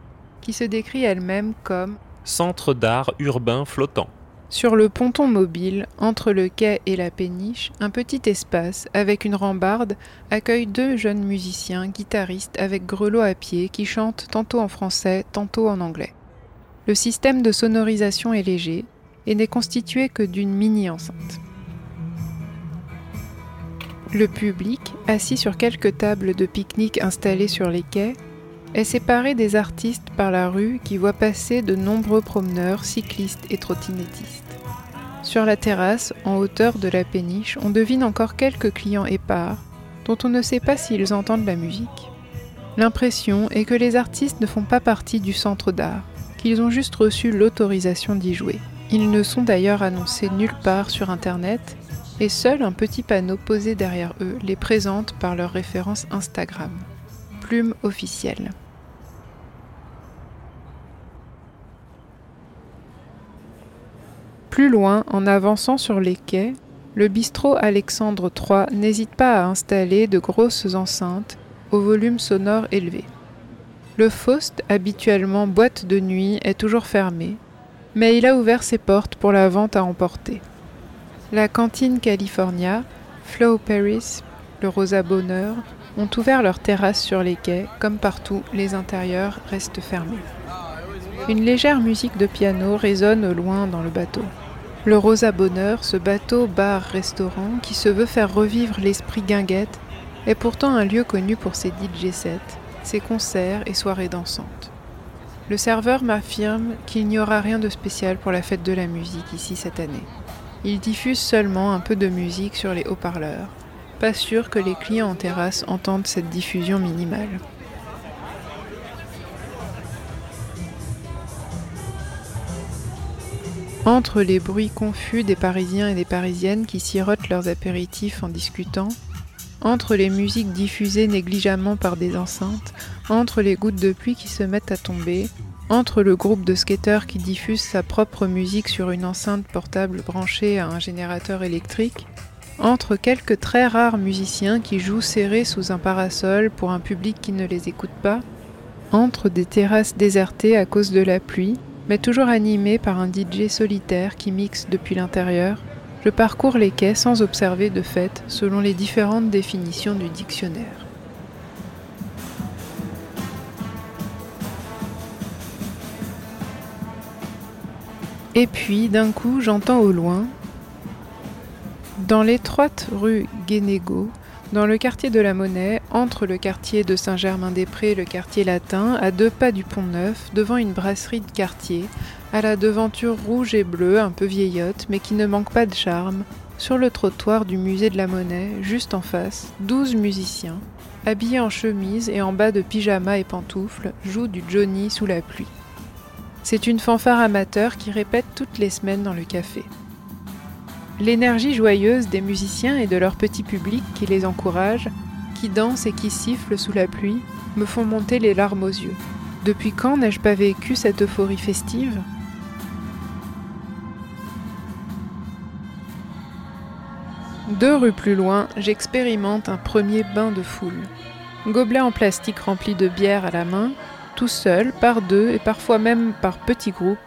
qui se décrit elle-même comme Centre d'art urbain flottant. Sur le ponton mobile, entre le quai et la péniche, un petit espace avec une rambarde accueille deux jeunes musiciens guitaristes avec grelots à pied qui chantent tantôt en français, tantôt en anglais. Le système de sonorisation est léger et n'est constitué que d'une mini-enceinte. Le public, assis sur quelques tables de pique-nique installées sur les quais, est séparé des artistes par la rue qui voit passer de nombreux promeneurs, cyclistes et trottinettistes. Sur la terrasse, en hauteur de la péniche, on devine encore quelques clients épars, dont on ne sait pas s'ils entendent la musique. L'impression est que les artistes ne font pas partie du centre d'art, qu'ils ont juste reçu l'autorisation d'y jouer. Ils ne sont d'ailleurs annoncés nulle part sur Internet, et seul un petit panneau posé derrière eux les présente par leur référence Instagram. Plume officielle. Plus loin, en avançant sur les quais, le bistrot Alexandre III n'hésite pas à installer de grosses enceintes au volume sonore élevé. Le Faust, habituellement boîte de nuit, est toujours fermé, mais il a ouvert ses portes pour la vente à emporter. La cantine California, Flow Paris, le Rosa Bonheur ont ouvert leurs terrasses sur les quais, comme partout, les intérieurs restent fermés. Une légère musique de piano résonne loin dans le bateau. Le Rosa Bonheur, ce bateau bar-restaurant qui se veut faire revivre l'esprit guinguette, est pourtant un lieu connu pour ses DJ sets, ses concerts et soirées dansantes. Le serveur m'affirme qu'il n'y aura rien de spécial pour la fête de la musique ici cette année. Il diffuse seulement un peu de musique sur les haut-parleurs. Pas sûr que les clients en terrasse entendent cette diffusion minimale. Entre les bruits confus des Parisiens et des Parisiennes qui sirotent leurs apéritifs en discutant, entre les musiques diffusées négligemment par des enceintes, entre les gouttes de pluie qui se mettent à tomber, entre le groupe de skateurs qui diffuse sa propre musique sur une enceinte portable branchée à un générateur électrique, entre quelques très rares musiciens qui jouent serrés sous un parasol pour un public qui ne les écoute pas, entre des terrasses désertées à cause de la pluie, mais toujours animées par un DJ solitaire qui mixe depuis l'intérieur, je parcours les quais sans observer de fait selon les différentes définitions du dictionnaire. Et puis, d'un coup, j'entends au loin, dans l'étroite rue Guénégo, dans le quartier de la Monnaie, entre le quartier de Saint-Germain-des-Prés et le quartier latin, à deux pas du pont Neuf, devant une brasserie de quartier, à la devanture rouge et bleue, un peu vieillotte, mais qui ne manque pas de charme, sur le trottoir du musée de la Monnaie, juste en face, douze musiciens, habillés en chemise et en bas de pyjama et pantoufles, jouent du Johnny sous la pluie. C'est une fanfare amateur qui répète toutes les semaines dans le café. L'énergie joyeuse des musiciens et de leur petit public qui les encourage, qui dansent et qui sifflent sous la pluie, me font monter les larmes aux yeux. Depuis quand n'ai-je pas vécu cette euphorie festive? Deux rues plus loin, j'expérimente un premier bain de foule. Gobelet en plastique rempli de bière à la main, tout seul, par deux et parfois même par petits groupes,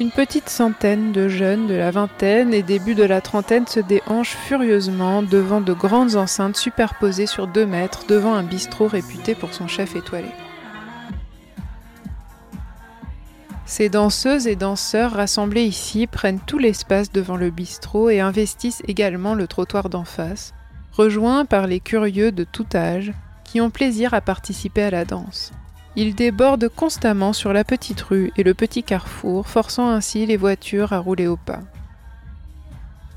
une petite centaine de jeunes de la vingtaine et début de la trentaine se déhanchent furieusement devant de grandes enceintes superposées sur deux mètres devant un bistrot réputé pour son chef étoilé. Ces danseuses et danseurs rassemblés ici prennent tout l'espace devant le bistrot et investissent également le trottoir d'en face, rejoints par les curieux de tout âge qui ont plaisir à participer à la danse. Ils débordent constamment sur la petite rue et le petit carrefour, forçant ainsi les voitures à rouler au pas.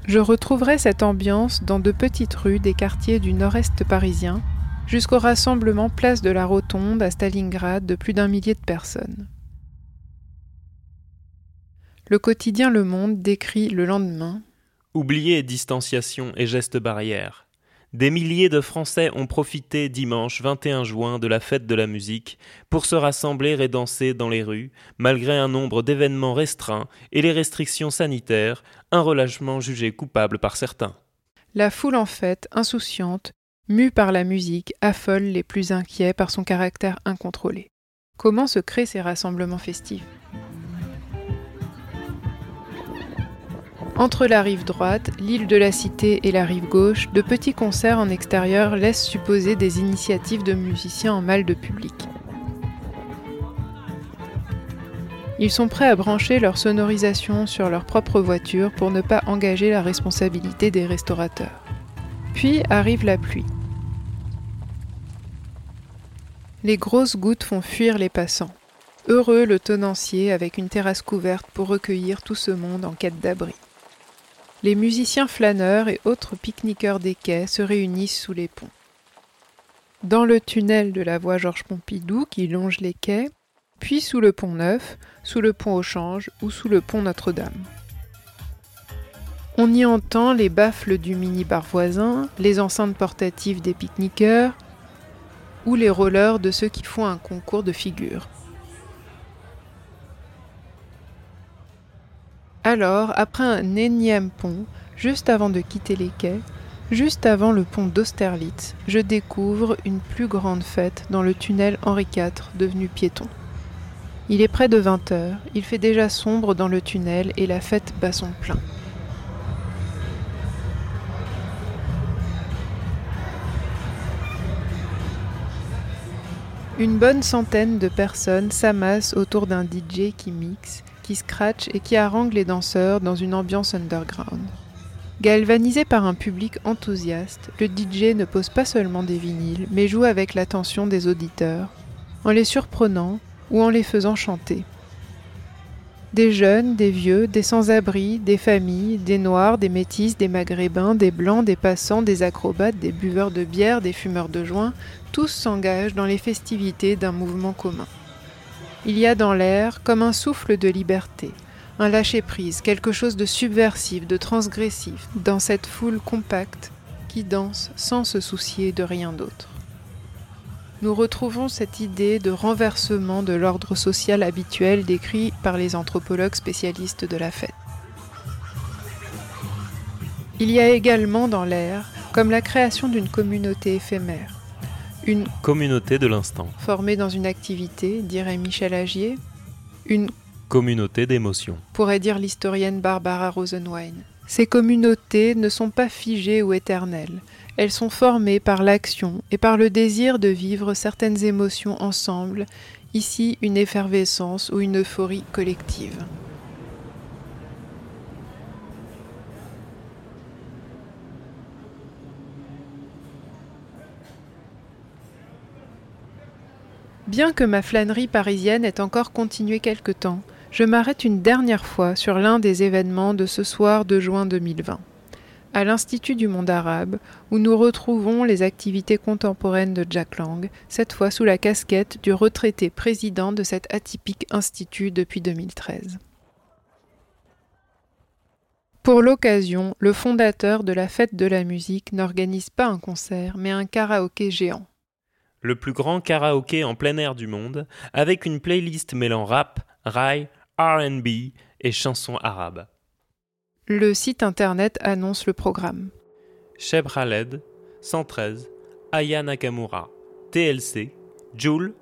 Je retrouverai cette ambiance dans de petites rues des quartiers du nord-est parisien, jusqu'au rassemblement place de la Rotonde à Stalingrad de plus d'un millier de personnes. Le quotidien Le Monde décrit le lendemain Oubliez distanciation et gestes barrières. Des milliers de Français ont profité dimanche 21 juin de la fête de la musique pour se rassembler et danser dans les rues, malgré un nombre d'événements restreints et les restrictions sanitaires, un relâchement jugé coupable par certains. La foule en fête, insouciante, mue par la musique, affole les plus inquiets par son caractère incontrôlé. Comment se créent ces rassemblements festifs? Entre la rive droite, l'île de la Cité et la rive gauche, de petits concerts en extérieur laissent supposer des initiatives de musiciens en mal de public. Ils sont prêts à brancher leur sonorisation sur leur propre voiture pour ne pas engager la responsabilité des restaurateurs. Puis arrive la pluie. Les grosses gouttes font fuir les passants. Heureux le tenancier avec une terrasse couverte pour recueillir tout ce monde en quête d'abri. Les musiciens flâneurs et autres pique-niqueurs des quais se réunissent sous les ponts. Dans le tunnel de la voie Georges Pompidou qui longe les quais, puis sous le pont Neuf, sous le pont au Change ou sous le pont Notre-Dame. On y entend les baffles du mini-bar voisin, les enceintes portatives des pique-niqueurs ou les rollers de ceux qui font un concours de figures. Alors, après un énième pont, juste avant de quitter les quais, juste avant le pont d'Austerlitz, je découvre une plus grande fête dans le tunnel Henri IV devenu piéton. Il est près de 20 heures, il fait déjà sombre dans le tunnel et la fête bat son plein. Une bonne centaine de personnes s'amassent autour d'un DJ qui mixe qui scratch et qui harangue les danseurs dans une ambiance underground. Galvanisé par un public enthousiaste, le DJ ne pose pas seulement des vinyles, mais joue avec l'attention des auditeurs, en les surprenant ou en les faisant chanter. Des jeunes, des vieux, des sans-abri, des familles, des noirs, des métis, des maghrébins, des blancs, des passants, des acrobates, des buveurs de bière, des fumeurs de joint, tous s'engagent dans les festivités d'un mouvement commun. Il y a dans l'air comme un souffle de liberté, un lâcher-prise, quelque chose de subversif, de transgressif, dans cette foule compacte qui danse sans se soucier de rien d'autre. Nous retrouvons cette idée de renversement de l'ordre social habituel décrit par les anthropologues spécialistes de la fête. Il y a également dans l'air comme la création d'une communauté éphémère. Une communauté de l'instant. Formée dans une activité, dirait Michel Agier. Une communauté d'émotions. Pourrait dire l'historienne Barbara Rosenwein. Ces communautés ne sont pas figées ou éternelles. Elles sont formées par l'action et par le désir de vivre certaines émotions ensemble, ici une effervescence ou une euphorie collective. Bien que ma flânerie parisienne ait encore continué quelque temps, je m'arrête une dernière fois sur l'un des événements de ce soir de juin 2020. À l'Institut du monde arabe, où nous retrouvons les activités contemporaines de Jack Lang, cette fois sous la casquette du retraité président de cet atypique institut depuis 2013. Pour l'occasion, le fondateur de la fête de la musique n'organise pas un concert, mais un karaoké géant le plus grand karaoké en plein air du monde, avec une playlist mêlant rap, rail, RB et chansons arabes. Le site internet annonce le programme. Sheb Khaled, 113, Aya Nakamura, TLC, Joule,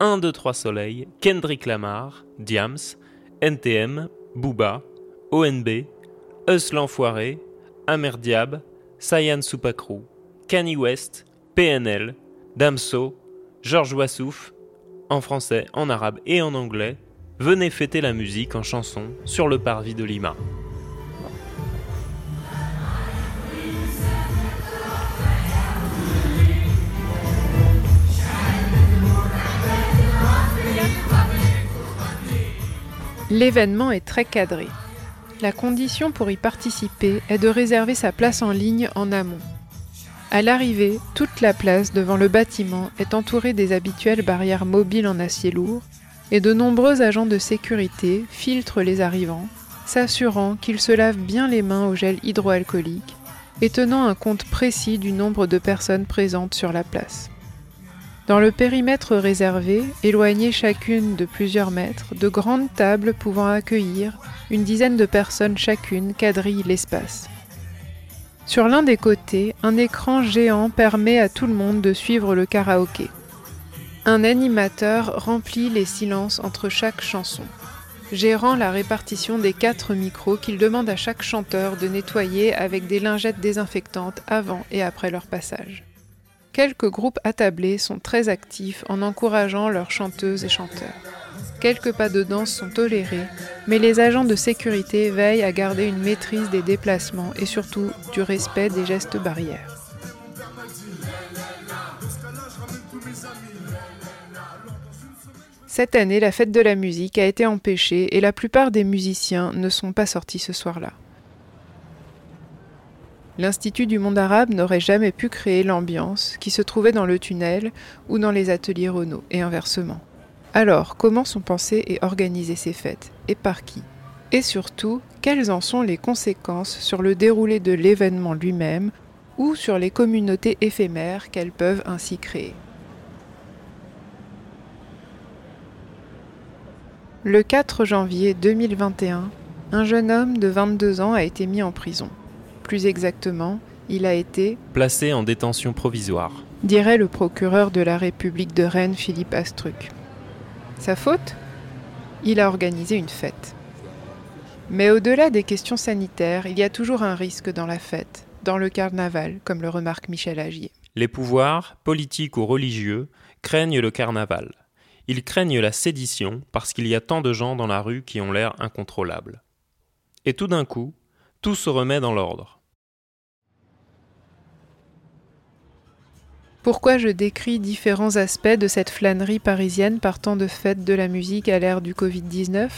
1, 2, 3 Soleil, Kendrick Lamar, Diams, NTM, Booba, ONB, Eus l'Enfoiré, Amer Diab, Sayan Supakru, Kanye West, PNL, Damso, Georges Wassouf, en français, en arabe et en anglais, venez fêter la musique en chanson sur le parvis de Lima. L'événement est très cadré. La condition pour y participer est de réserver sa place en ligne en amont. À l'arrivée, toute la place devant le bâtiment est entourée des habituelles barrières mobiles en acier lourd et de nombreux agents de sécurité filtrent les arrivants, s'assurant qu'ils se lavent bien les mains au gel hydroalcoolique et tenant un compte précis du nombre de personnes présentes sur la place. Dans le périmètre réservé, éloignées chacune de plusieurs mètres, de grandes tables pouvant accueillir une dizaine de personnes chacune quadrillent l'espace. Sur l'un des côtés, un écran géant permet à tout le monde de suivre le karaoké. Un animateur remplit les silences entre chaque chanson, gérant la répartition des quatre micros qu'il demande à chaque chanteur de nettoyer avec des lingettes désinfectantes avant et après leur passage. Quelques groupes attablés sont très actifs en encourageant leurs chanteuses et chanteurs. Quelques pas de danse sont tolérés, mais les agents de sécurité veillent à garder une maîtrise des déplacements et surtout du respect des gestes barrières. Cette année, la fête de la musique a été empêchée et la plupart des musiciens ne sont pas sortis ce soir-là. L'Institut du monde arabe n'aurait jamais pu créer l'ambiance qui se trouvait dans le tunnel ou dans les ateliers Renault, et inversement. Alors, comment sont pensées et organisées ces fêtes Et par qui? Et surtout, quelles en sont les conséquences sur le déroulé de l'événement lui-même ou sur les communautés éphémères qu'elles peuvent ainsi créer? Le 4 janvier 2021, un jeune homme de 22 ans a été mis en prison. Plus exactement, il a été placé en détention provisoire, dirait le procureur de la République de Rennes Philippe Astruc. Sa faute Il a organisé une fête. Mais au-delà des questions sanitaires, il y a toujours un risque dans la fête, dans le carnaval, comme le remarque Michel Agier. Les pouvoirs, politiques ou religieux, craignent le carnaval. Ils craignent la sédition parce qu'il y a tant de gens dans la rue qui ont l'air incontrôlables. Et tout d'un coup, tout se remet dans l'ordre. Pourquoi je décris différents aspects de cette flânerie parisienne partant de fêtes de la musique à l'ère du Covid-19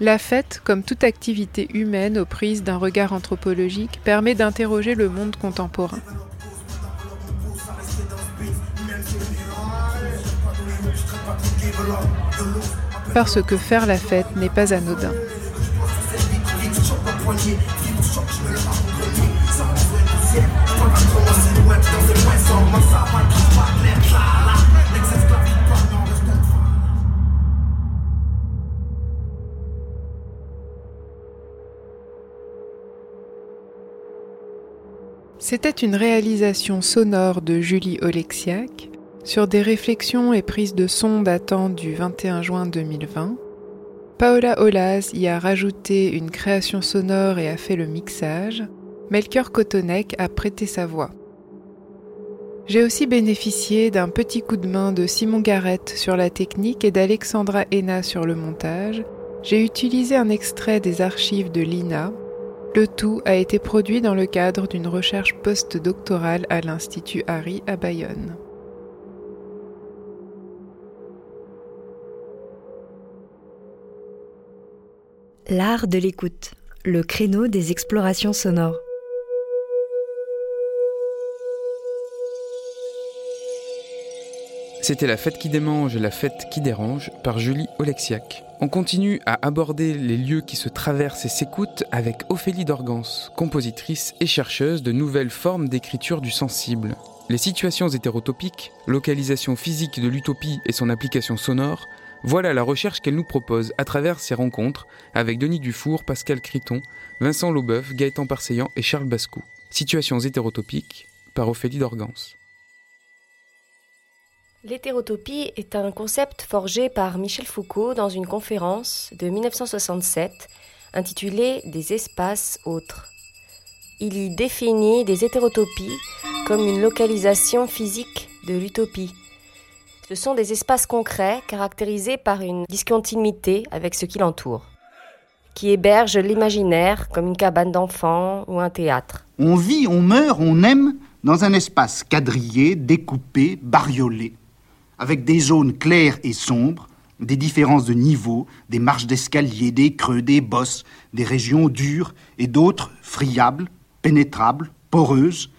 La fête, comme toute activité humaine aux prises d'un regard anthropologique, permet d'interroger le monde contemporain. Parce que faire la fête n'est pas anodin. C'était une réalisation sonore de Julie Oleksiak sur des réflexions et prises de son datant du 21 juin 2020. Paola Olaz y a rajouté une création sonore et a fait le mixage. Melchior Kotonek a prêté sa voix. J'ai aussi bénéficié d'un petit coup de main de Simon Garrett sur la technique et d'Alexandra Hena sur le montage. J'ai utilisé un extrait des archives de l'INA le tout a été produit dans le cadre d'une recherche postdoctorale à l'Institut Harry à Bayonne. L'art de l'écoute, le créneau des explorations sonores. C'était La fête qui démange et la fête qui dérange par Julie Oleksiak. On continue à aborder les lieux qui se traversent et s'écoutent avec Ophélie Dorgans, compositrice et chercheuse de nouvelles formes d'écriture du sensible. Les situations hétérotopiques, localisation physique de l'utopie et son application sonore, voilà la recherche qu'elle nous propose à travers ses rencontres avec Denis Dufour, Pascal Criton, Vincent Laubeuf, Gaëtan Parseillan et Charles Bascou. Situations hétérotopiques par Ophélie Dorgans. L'hétérotopie est un concept forgé par Michel Foucault dans une conférence de 1967 intitulée Des espaces autres. Il y définit des hétérotopies comme une localisation physique de l'utopie. Ce sont des espaces concrets caractérisés par une discontinuité avec ce qui l'entoure, qui héberge l'imaginaire comme une cabane d'enfants ou un théâtre. On vit, on meurt, on aime dans un espace quadrillé, découpé, bariolé avec des zones claires et sombres, des différences de niveau, des marches d'escalier, des creux, des bosses, des régions dures et d'autres friables, pénétrables, poreuses.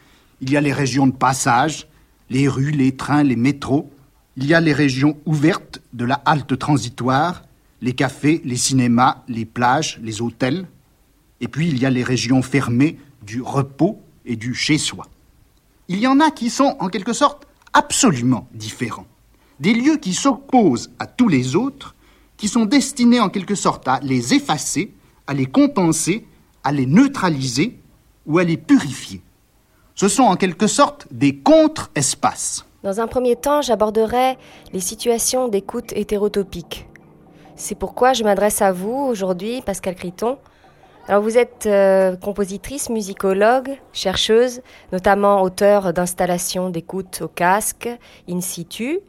Il y a les régions de passage, les rues, les trains, les métros. Il y a les régions ouvertes de la halte transitoire, les cafés, les cinémas, les plages, les hôtels. Et puis il y a les régions fermées du repos et du chez-soi. Il y en a qui sont en quelque sorte absolument différents des lieux qui s'opposent à tous les autres, qui sont destinés en quelque sorte à les effacer, à les compenser, à les neutraliser ou à les purifier. Ce sont en quelque sorte des contre-espaces. Dans un premier temps, j'aborderai les situations d'écoute hétérotopique. C'est pourquoi je m'adresse à vous aujourd'hui, Pascal Criton. Alors vous êtes euh, compositrice, musicologue, chercheuse, notamment auteur d'installations d'écoute au casque, in situ,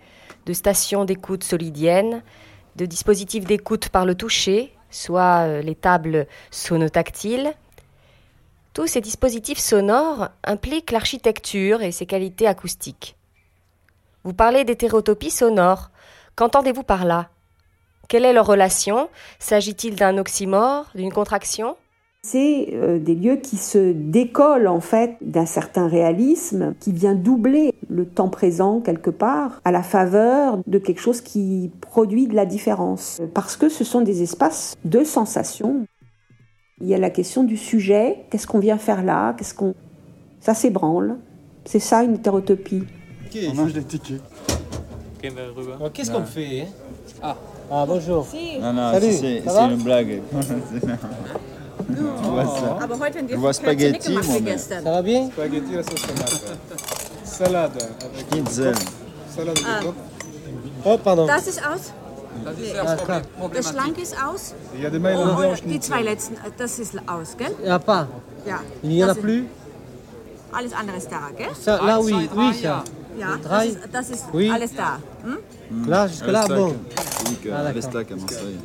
de stations d'écoute solidiennes, de dispositifs d'écoute par le toucher, soit euh, les tables sonotactiles. Tous ces dispositifs sonores impliquent l'architecture et ses qualités acoustiques. Vous parlez d'hétérotopie sonore. Qu'entendez-vous par là? Quelle est leur relation? S'agit-il d'un oxymore, d'une contraction? C'est euh, des lieux qui se décollent en fait d'un certain réalisme qui vient doubler le temps présent quelque part à la faveur de quelque chose qui produit de la différence. Parce que ce sont des espaces de sensations. Il y a la question du sujet, qu'est-ce qu'on vient faire là, qu'est-ce qu'on... Ça s'ébranle. C'est ça une hétérotopie. On mange des tickets. Qu'est-ce qu'on fait Ah. Ah bonjour. Non, non, Salut, c'est ça c'est une blague. Tu vois ça Je vois spaghetti, moi, mais- Ça va bien Spaghetti à sauce tomate. Salade Schnitzel. salade Ah. Oh, pardon. Das ist aus. Das ist Ah, klar. Das schlank ist aus. Il y a des Mailänder Und au die zwei letzten, äh, das ist aus, gell? Il n'y en a pas. Ja. Il n'y en a plus Alles andere ist da, gell? Ça, Là, oui, oui, ça. Ja, das ist, das ist Oui. alles da. Hm? Là, jusque-là, Steak. bon. Oui, que Ah, Marseille.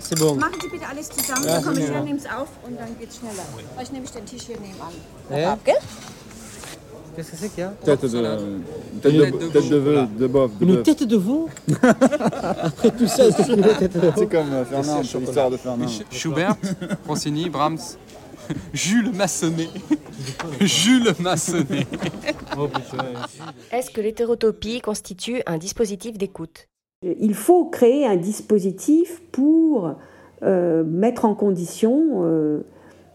C'est bon. Machen Sie bitte alles zusammen, Ja, der Kommissar sicher. nimmt es auf und dann geht's schneller. Weil ich nehme den Tisch hier nebenan. Eh Ab, gell? Qu'est-ce que c'est qu'il y a? Tête de, tête de, tête de bœuf, de bœuf, de Une bœuf. tête de veau? Après tout ça, c'est une tête de veau? C'est comme euh, Fernand, c'est l'histoire de Fernand. Schubert, Rossini, Brahms, Jules Massonnet. Jules Massonnet. Est-ce que l'hétérotopie constitue un dispositif d'écoute? Il faut créer un dispositif pour euh, mettre en condition euh,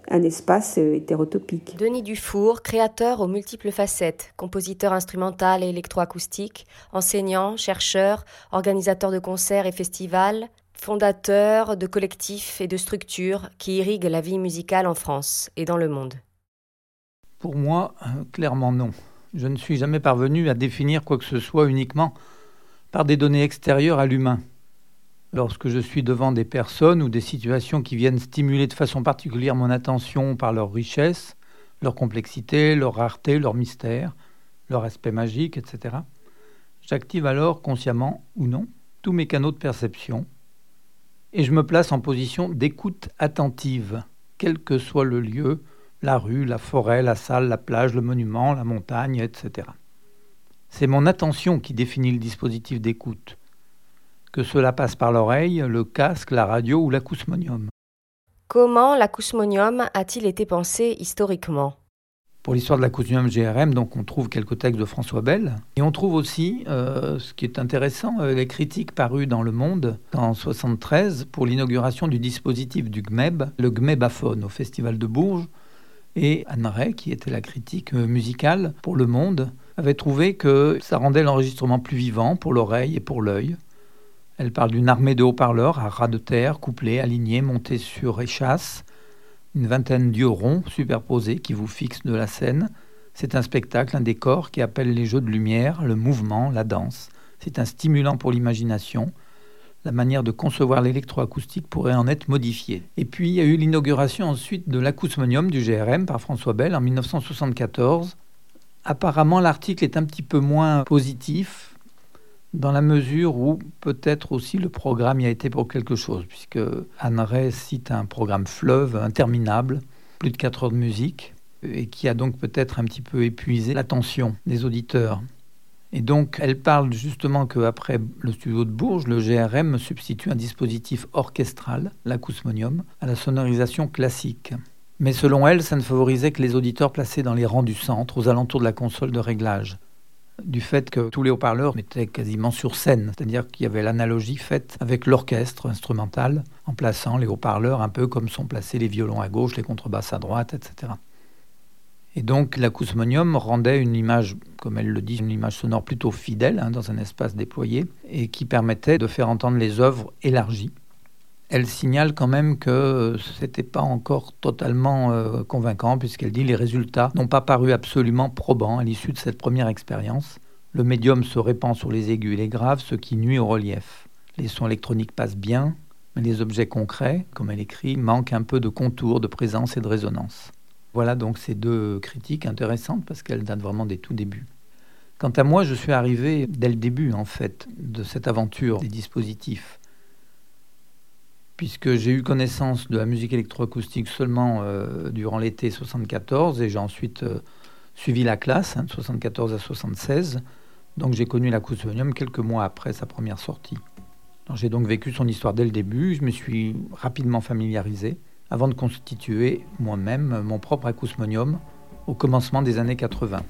un espace euh, hétérotopique. Denis Dufour, créateur aux multiples facettes, compositeur instrumental et électroacoustique, enseignant, chercheur, organisateur de concerts et festivals, fondateur de collectifs et de structures qui irriguent la vie musicale en France et dans le monde. Pour moi, euh, clairement non. Je ne suis jamais parvenu à définir quoi que ce soit uniquement par des données extérieures à l'humain. Lorsque je suis devant des personnes ou des situations qui viennent stimuler de façon particulière mon attention par leur richesse, leur complexité, leur rareté, leur mystère, leur aspect magique, etc., j'active alors, consciemment ou non, tous mes canaux de perception et je me place en position d'écoute attentive, quel que soit le lieu, la rue, la forêt, la salle, la plage, le monument, la montagne, etc. C'est mon attention qui définit le dispositif d'écoute, que cela passe par l'oreille, le casque, la radio ou l'acousmonium. Comment l'acousmonium a-t-il été pensé historiquement? Pour l'histoire de l'acousmonium GRM, donc on trouve quelques textes de François Bell. Et on trouve aussi, euh, ce qui est intéressant, euh, les critiques parues dans Le Monde en 1973 pour l'inauguration du dispositif du GMEB, le GMEBaphone, au Festival de Bourges. Et Anne Ray, qui était la critique euh, musicale pour Le Monde, avait trouvé que ça rendait l'enregistrement plus vivant pour l'oreille et pour l'œil. Elle parle d'une armée de haut-parleurs à ras de terre, couplés, alignés, montés sur échasses, une vingtaine d'yeux ronds superposés qui vous fixent de la scène. C'est un spectacle, un décor qui appelle les jeux de lumière, le mouvement, la danse. C'est un stimulant pour l'imagination. La manière de concevoir l'électroacoustique pourrait en être modifiée. Et puis il y a eu l'inauguration ensuite de l'acousmonium du GRM par François Bell en 1974. Apparemment l'article est un petit peu moins positif, dans la mesure où peut-être aussi le programme y a été pour quelque chose, puisque Anne Ray cite un programme fleuve interminable, plus de 4 heures de musique, et qui a donc peut-être un petit peu épuisé l'attention des auditeurs. Et donc, elle parle justement qu'après le studio de Bourges, le GRM substitue un dispositif orchestral, l'acousmonium, à la sonorisation classique. Mais selon elle, ça ne favorisait que les auditeurs placés dans les rangs du centre, aux alentours de la console de réglage du fait que tous les haut-parleurs étaient quasiment sur scène, c'est-à-dire qu'il y avait l'analogie faite avec l'orchestre instrumental, en plaçant les haut-parleurs un peu comme sont placés les violons à gauche, les contrebasses à droite, etc. Et donc l'acousmonium rendait une image, comme elle le dit, une image sonore plutôt fidèle hein, dans un espace déployé et qui permettait de faire entendre les œuvres élargies elle signale quand même que ce n'était pas encore totalement euh, convaincant, puisqu'elle dit les résultats n'ont pas paru absolument probants à l'issue de cette première expérience. Le médium se répand sur les aigus et les graves, ce qui nuit au relief. Les sons électroniques passent bien, mais les objets concrets, comme elle écrit, manquent un peu de contour, de présence et de résonance. Voilà donc ces deux critiques intéressantes parce qu'elles datent vraiment des tout débuts. Quant à moi, je suis arrivé dès le début, en fait, de cette aventure des dispositifs puisque j'ai eu connaissance de la musique électroacoustique seulement euh, durant l'été 74 et j'ai ensuite euh, suivi la classe hein, de 74 à 76. Donc j'ai connu l'acousmonium quelques mois après sa première sortie. J'ai donc vécu son histoire dès le début, je me suis rapidement familiarisé avant de constituer moi-même mon propre acousmonium au commencement des années 80.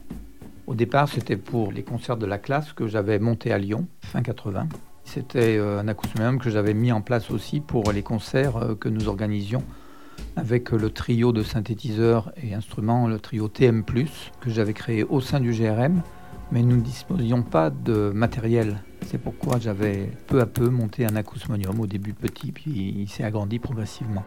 Au départ, c'était pour les concerts de la classe que j'avais monté à Lyon, fin 80. C'était euh, un acousmonium que j'avais mis en place aussi pour les concerts euh, que nous organisions avec le trio de synthétiseurs et instruments, le trio TM+, que j'avais créé au sein du GRM, mais nous ne disposions pas de matériel. C'est pourquoi j'avais peu à peu monté un acousmonium, au début petit, puis il s'est agrandi progressivement.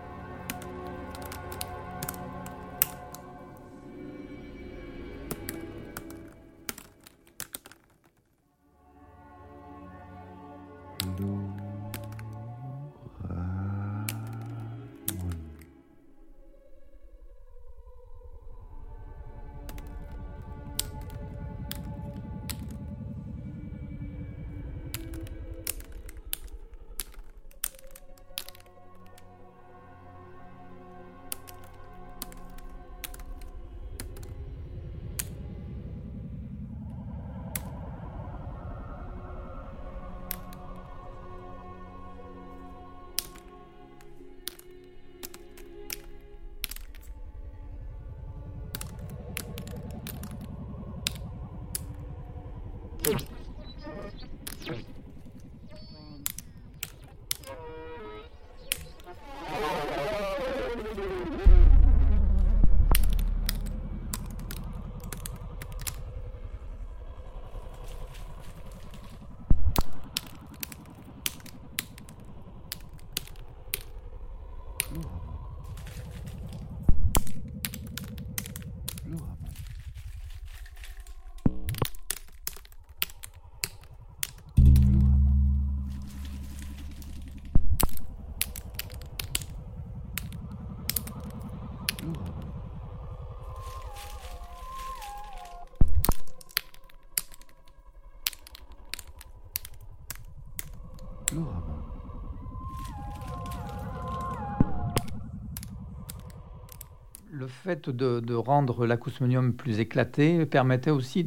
Fait de, rendre l'acousmonium plus éclaté permettait aussi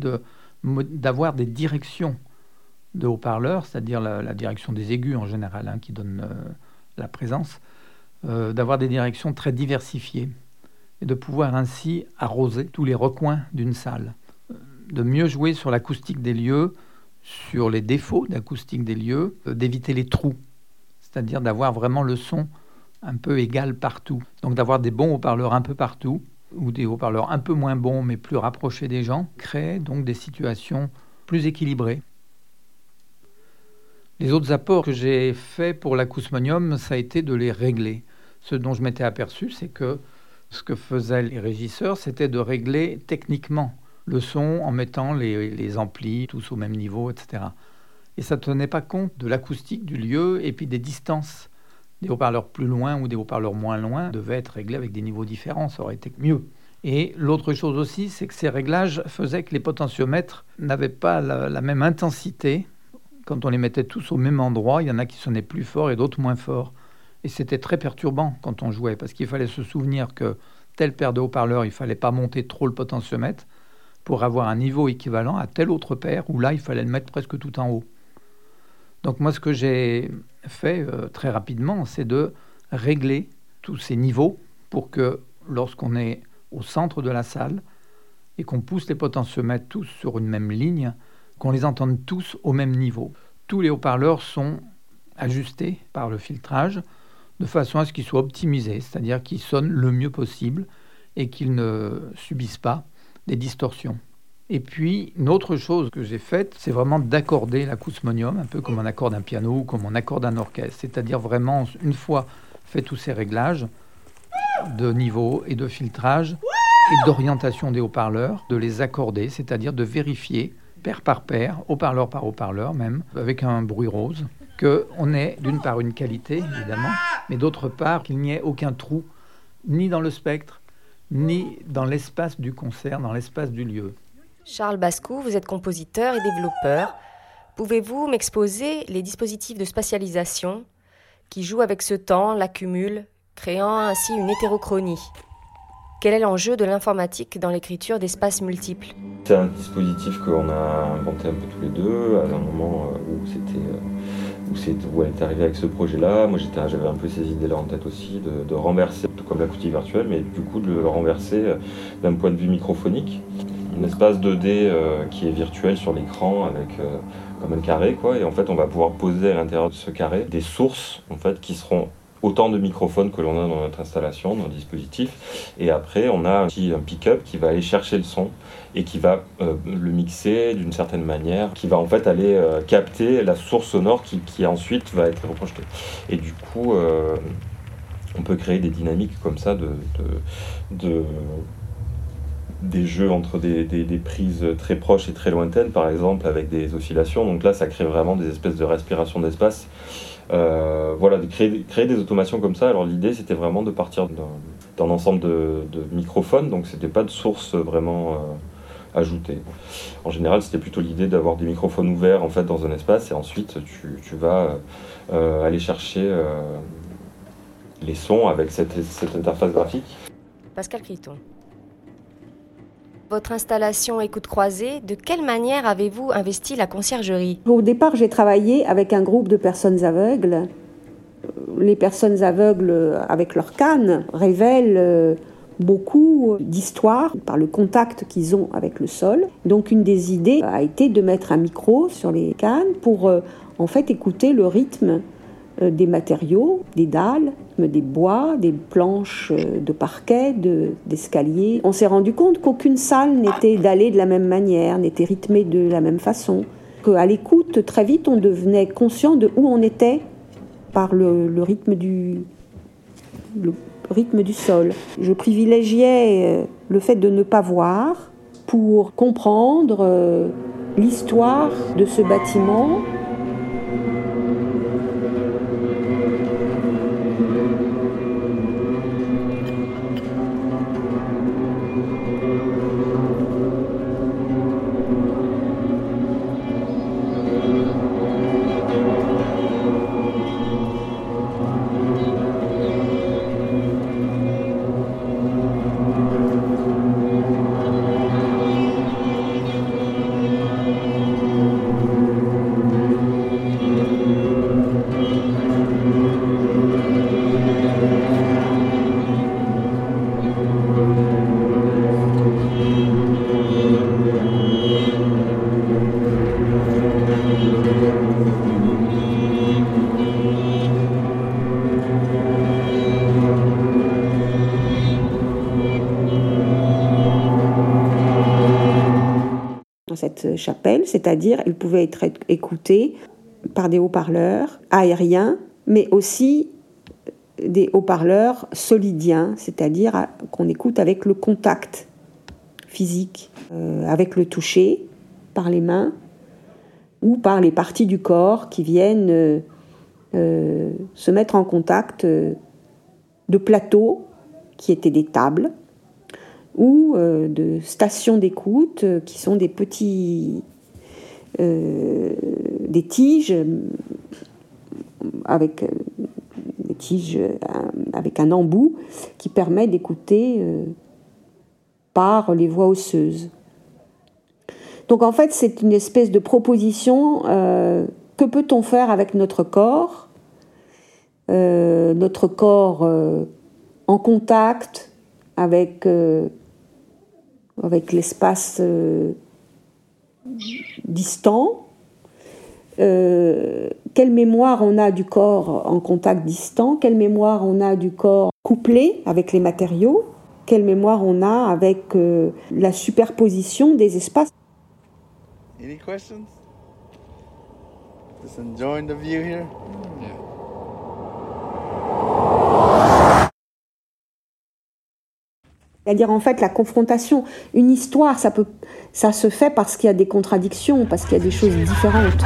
d'avoir des directions de haut-parleurs, c'est-à-dire la, direction des aigus en général, hein, qui donne euh, la présence, euh, d'avoir des directions très diversifiées et de pouvoir ainsi arroser tous les recoins d'une salle, de mieux jouer sur l'acoustique des lieux, sur les défauts d'acoustique des lieux, euh, d'éviter les trous, c'est-à-dire d'avoir vraiment le son un peu égal partout, donc d'avoir des bons haut-parleurs un peu partout ou des haut-parleurs un peu moins bons mais plus rapprochés des gens, crée donc des situations plus équilibrées. Les autres apports que j'ai faits pour l'acousmonium, ça a été de les régler. Ce dont je m'étais aperçu, c'est que ce que faisaient les régisseurs, c'était de régler techniquement le son en mettant les, les, amplis tous au même niveau, etc. Et ça ne tenait pas compte de l'acoustique du lieu et puis des distances des haut-parleurs plus loin ou des haut-parleurs moins loin devaient être réglés avec des niveaux différents, ça aurait été mieux. Et l'autre chose aussi, c'est que ces réglages faisaient que les potentiomètres n'avaient pas la, même intensité. Quand on les mettait tous au même endroit, il y en a qui sonnaient plus fort et d'autres moins fort. Et c'était très perturbant quand on jouait, parce qu'il fallait se souvenir que telle paire de haut-parleurs, il fallait pas monter trop le potentiomètre pour avoir un niveau équivalent à telle autre paire, où là, il fallait le mettre presque tout en haut. Donc moi, ce que j'ai fait euh, très rapidement, c'est de régler tous ces niveaux pour que lorsqu'on est au centre de la salle et qu'on pousse les potentiomètres tous sur une même ligne, qu'on les entende tous au même niveau. Tous les haut-parleurs sont ajustés par le filtrage de façon à ce qu'ils soient optimisés, c'est-à-dire qu'ils sonnent le mieux possible et qu'ils ne subissent pas des distorsions. Et puis, une autre chose que j'ai faite, c'est vraiment d'accorder l'acousmonium, un peu comme on accorde un piano ou comme on accorde un orchestre. C'est-à-dire vraiment, une fois fait tous ces réglages de niveau et de filtrage et d'orientation des haut-parleurs, de les accorder, c'est-à-dire de vérifier, paire par paire, haut-parleur par haut-parleur même, avec un bruit rose, qu'on ait d'une part une qualité, évidemment, mais d'autre part qu'il n'y ait aucun trou, ni dans le spectre, ni dans l'espace du concert, dans l'espace du lieu. Charles Bascou, vous êtes compositeur et développeur. Pouvez-vous m'exposer les dispositifs de spatialisation qui jouent avec ce temps, l'accumulent, créant ainsi une hétérochronie Quel est l'enjeu de l'informatique dans l'écriture d'espaces multiples? C'est un dispositif qu'on a inventé un peu tous les deux à un moment euh, euh, où, elle est arrivée avec ce projet-là. Moi, j'avais un peu ces idées-là en tête aussi, de, de renverser, tout comme l'acoustique virtuelle, mais du coup de le renverser euh, d'un point de vue microphonique un espace 2D euh, qui est virtuel sur l'écran avec euh, comme un carré quoi et en fait on va pouvoir poser à l'intérieur de ce carré des sources en fait qui seront autant de microphones que l'on a dans notre installation, dans le dispositif. Et après, on a un pick-up qui va aller chercher le son et qui va euh, le mixer d'une certaine manière, qui va en fait aller capter la source sonore qui, qui, ensuite va être reprojetée. Et du coup, on peut créer des dynamiques comme ça de des jeux entre des, prises très proches et très lointaines, par exemple, avec des oscillations. Donc là, ça crée vraiment des espèces de respiration d'espace. Euh, voilà, de créer, créer, des automations comme ça. Alors l'idée, c'était vraiment de partir d'un ensemble de, microphones, donc c'était pas de source vraiment euh, ajoutée. En général, c'était plutôt l'idée d'avoir des microphones ouverts en fait dans un espace, et ensuite tu, vas euh, aller chercher les sons avec cette, cette interface graphique. Pascal Criton votre installation écoute croisée, de quelle manière avez-vous investi la conciergerie? Au départ, j'ai travaillé avec un groupe de personnes aveugles. Les personnes aveugles, avec leur canne, révèlent euh, beaucoup d'histoires par le contact qu'ils ont avec le sol. Donc une des idées a été de mettre un micro sur les cannes pour euh, en fait écouter le rythme euh, des matériaux, des dalles, des bois, des planches euh, de parquet, d'escalier. On s'est rendu compte qu'aucune salle n'était dallée de la même manière, n'était rythmée de la même façon. Qu'à l'écoute, très vite, on devenait conscient de où on était par le, rythme, du, le rythme du sol. Je privilégiais euh, le fait de ne pas voir pour comprendre l'histoire de ce bâtiment chapelle, c'est-à-dire elle pouvait être écoutée par des haut-parleurs aériens, mais aussi des haut-parleurs solidiens, c'est-à-dire qu'on écoute avec le contact physique, euh, avec le toucher, par les mains ou par les parties du corps qui viennent euh, euh, se mettre en contact de plateaux qui étaient des tables ou de stations d'écoute qui sont des petits des tiges avec des tiges avec un embout qui permet d'écouter par les voies osseuses. Donc en fait, c'est une espèce de proposition. Euh, que peut-on faire avec notre corps euh, Notre corps euh, en contact avec, avec l'espace distant. quelle mémoire on a du corps en contact distant? Quelle mémoire on a du corps couplé avec les matériaux? Quelle mémoire on a avec euh, la superposition des espaces? Any questions? Just enjoying the view here? C'est-à-dire en fait la confrontation, une histoire, ça peut, ça se fait parce qu'il y a des contradictions, parce qu'il y a des choses différentes.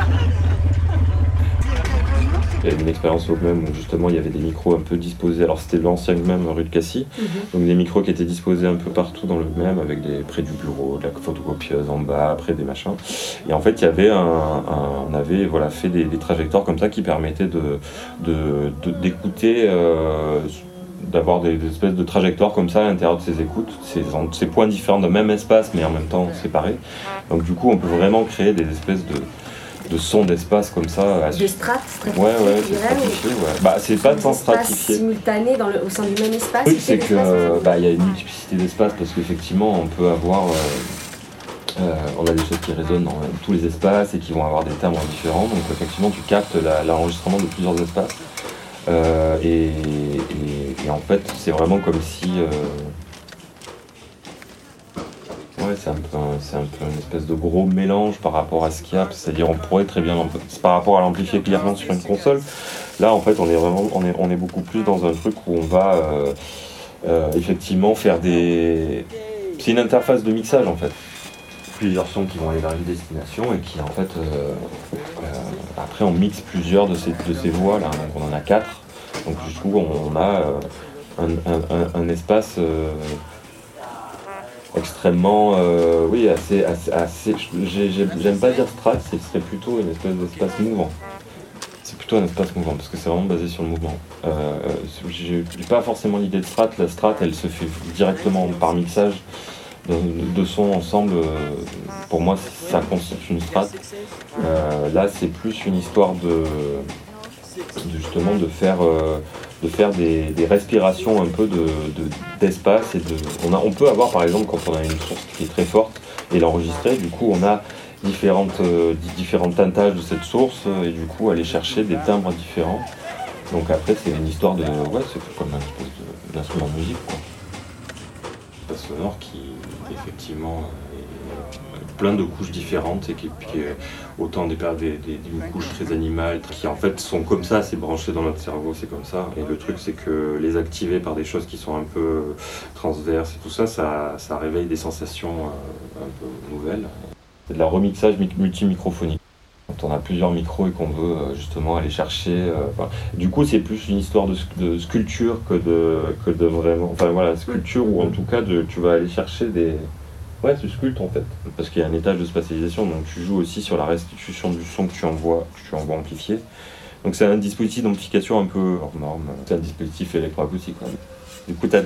Il y avait une expérience au même où justement il y avait des micros un peu disposés. Alors c'était l'ancien même rue de Cassis, mhm. donc des micros qui étaient disposés un peu partout dans le même, avec des près du bureau, de la photocopieuse en bas, après des machins. Et en fait il y avait un, on avait voilà fait des, trajectoires comme ça qui permettaient de d'écouter. Euh, d'avoir des, espèces de trajectoires comme ça à l'intérieur de ces écoutes, ces, ces points différents dans le même espace mais en même temps séparés. Donc du coup on peut vraiment créer des espèces de, de sons d'espace comme ça. Des strates stratifiées Ouais, ouais, c'est stratifié, ouais. Bah, c'est pas tant stratifié. simultané dans le, au sein du même espace Oui, c'est que bah, il y a une multiplicité d'espaces parce qu'effectivement, on peut avoir. Euh, euh, on a des choses qui résonnent dans tous les espaces et qui vont avoir des timbres différents. Donc, effectivement, tu captes l'enregistrement de plusieurs espaces. Euh, et, en fait, c'est vraiment comme si Ouais, c'est un, peu, un peu une espèce de gros mélange par rapport à ce qu'il y a. C'est-à-dire, on pourrait très bien, par rapport à l'amplifier clairement sur une console. Là, en fait, on est vraiment, on est, on est beaucoup plus dans un truc où on va euh, euh, effectivement faire des. C'est une interface de mixage en fait. Plusieurs sons qui vont aller vers une destination et qui en fait. Euh, après, on mixe plusieurs de ces, voix là. Donc, on en a quatre. Donc, du coup, on, a un, un, espace extrêmement, euh, oui, assez, assez, j'aime pas dire strat, ce serait plutôt une espèce d'espace mouvant. C'est plutôt un espace mouvant parce que c'est vraiment basé sur le mouvement. Euh, j'ai pas forcément l'idée de strat. La strat, elle se fait directement par mixage de, sons ensemble. Euh, pour moi, ça constitue une strat. Euh, là, c'est plus une histoire de, justement de faire de faire des, respirations un peu d'espace. et de, on, a, on peut avoir par exemple quand on a une source qui est très forte et l'enregistrer, du coup on a différentes, euh, différentes teintages de cette source et du coup aller chercher des timbres différents. Donc après c'est une histoire de... Ouais c'est comme un espèce d'instrument de musique quoi. Pas sonore qui effectivement plein de couches différentes et qui, est autant des, des, des, couches très animales qui en fait sont comme ça, c'est branché dans notre cerveau, c'est comme ça. Et le truc c'est que les activer par des choses qui sont un peu transverses et tout ça, ça, ça réveille des sensations euh, un peu nouvelles. C'est de la remixage multimicrophonique. Quand on a plusieurs micros et qu'on veut euh, justement aller chercher. Euh, du coup, c'est plus une histoire de, sculpture que de, que de vraiment. Enfin voilà, sculpture ou en tout cas, de, tu vas aller chercher des, Ouais, tu sculptes en fait. Parce qu'il y a un étage de spatialisation, donc tu joues aussi sur la restitution du son que tu envoies, que tu envoies amplifié. Donc c'est un dispositif d'amplification un peu hors norme. C'est un dispositif électroacoustique. Du coup, tu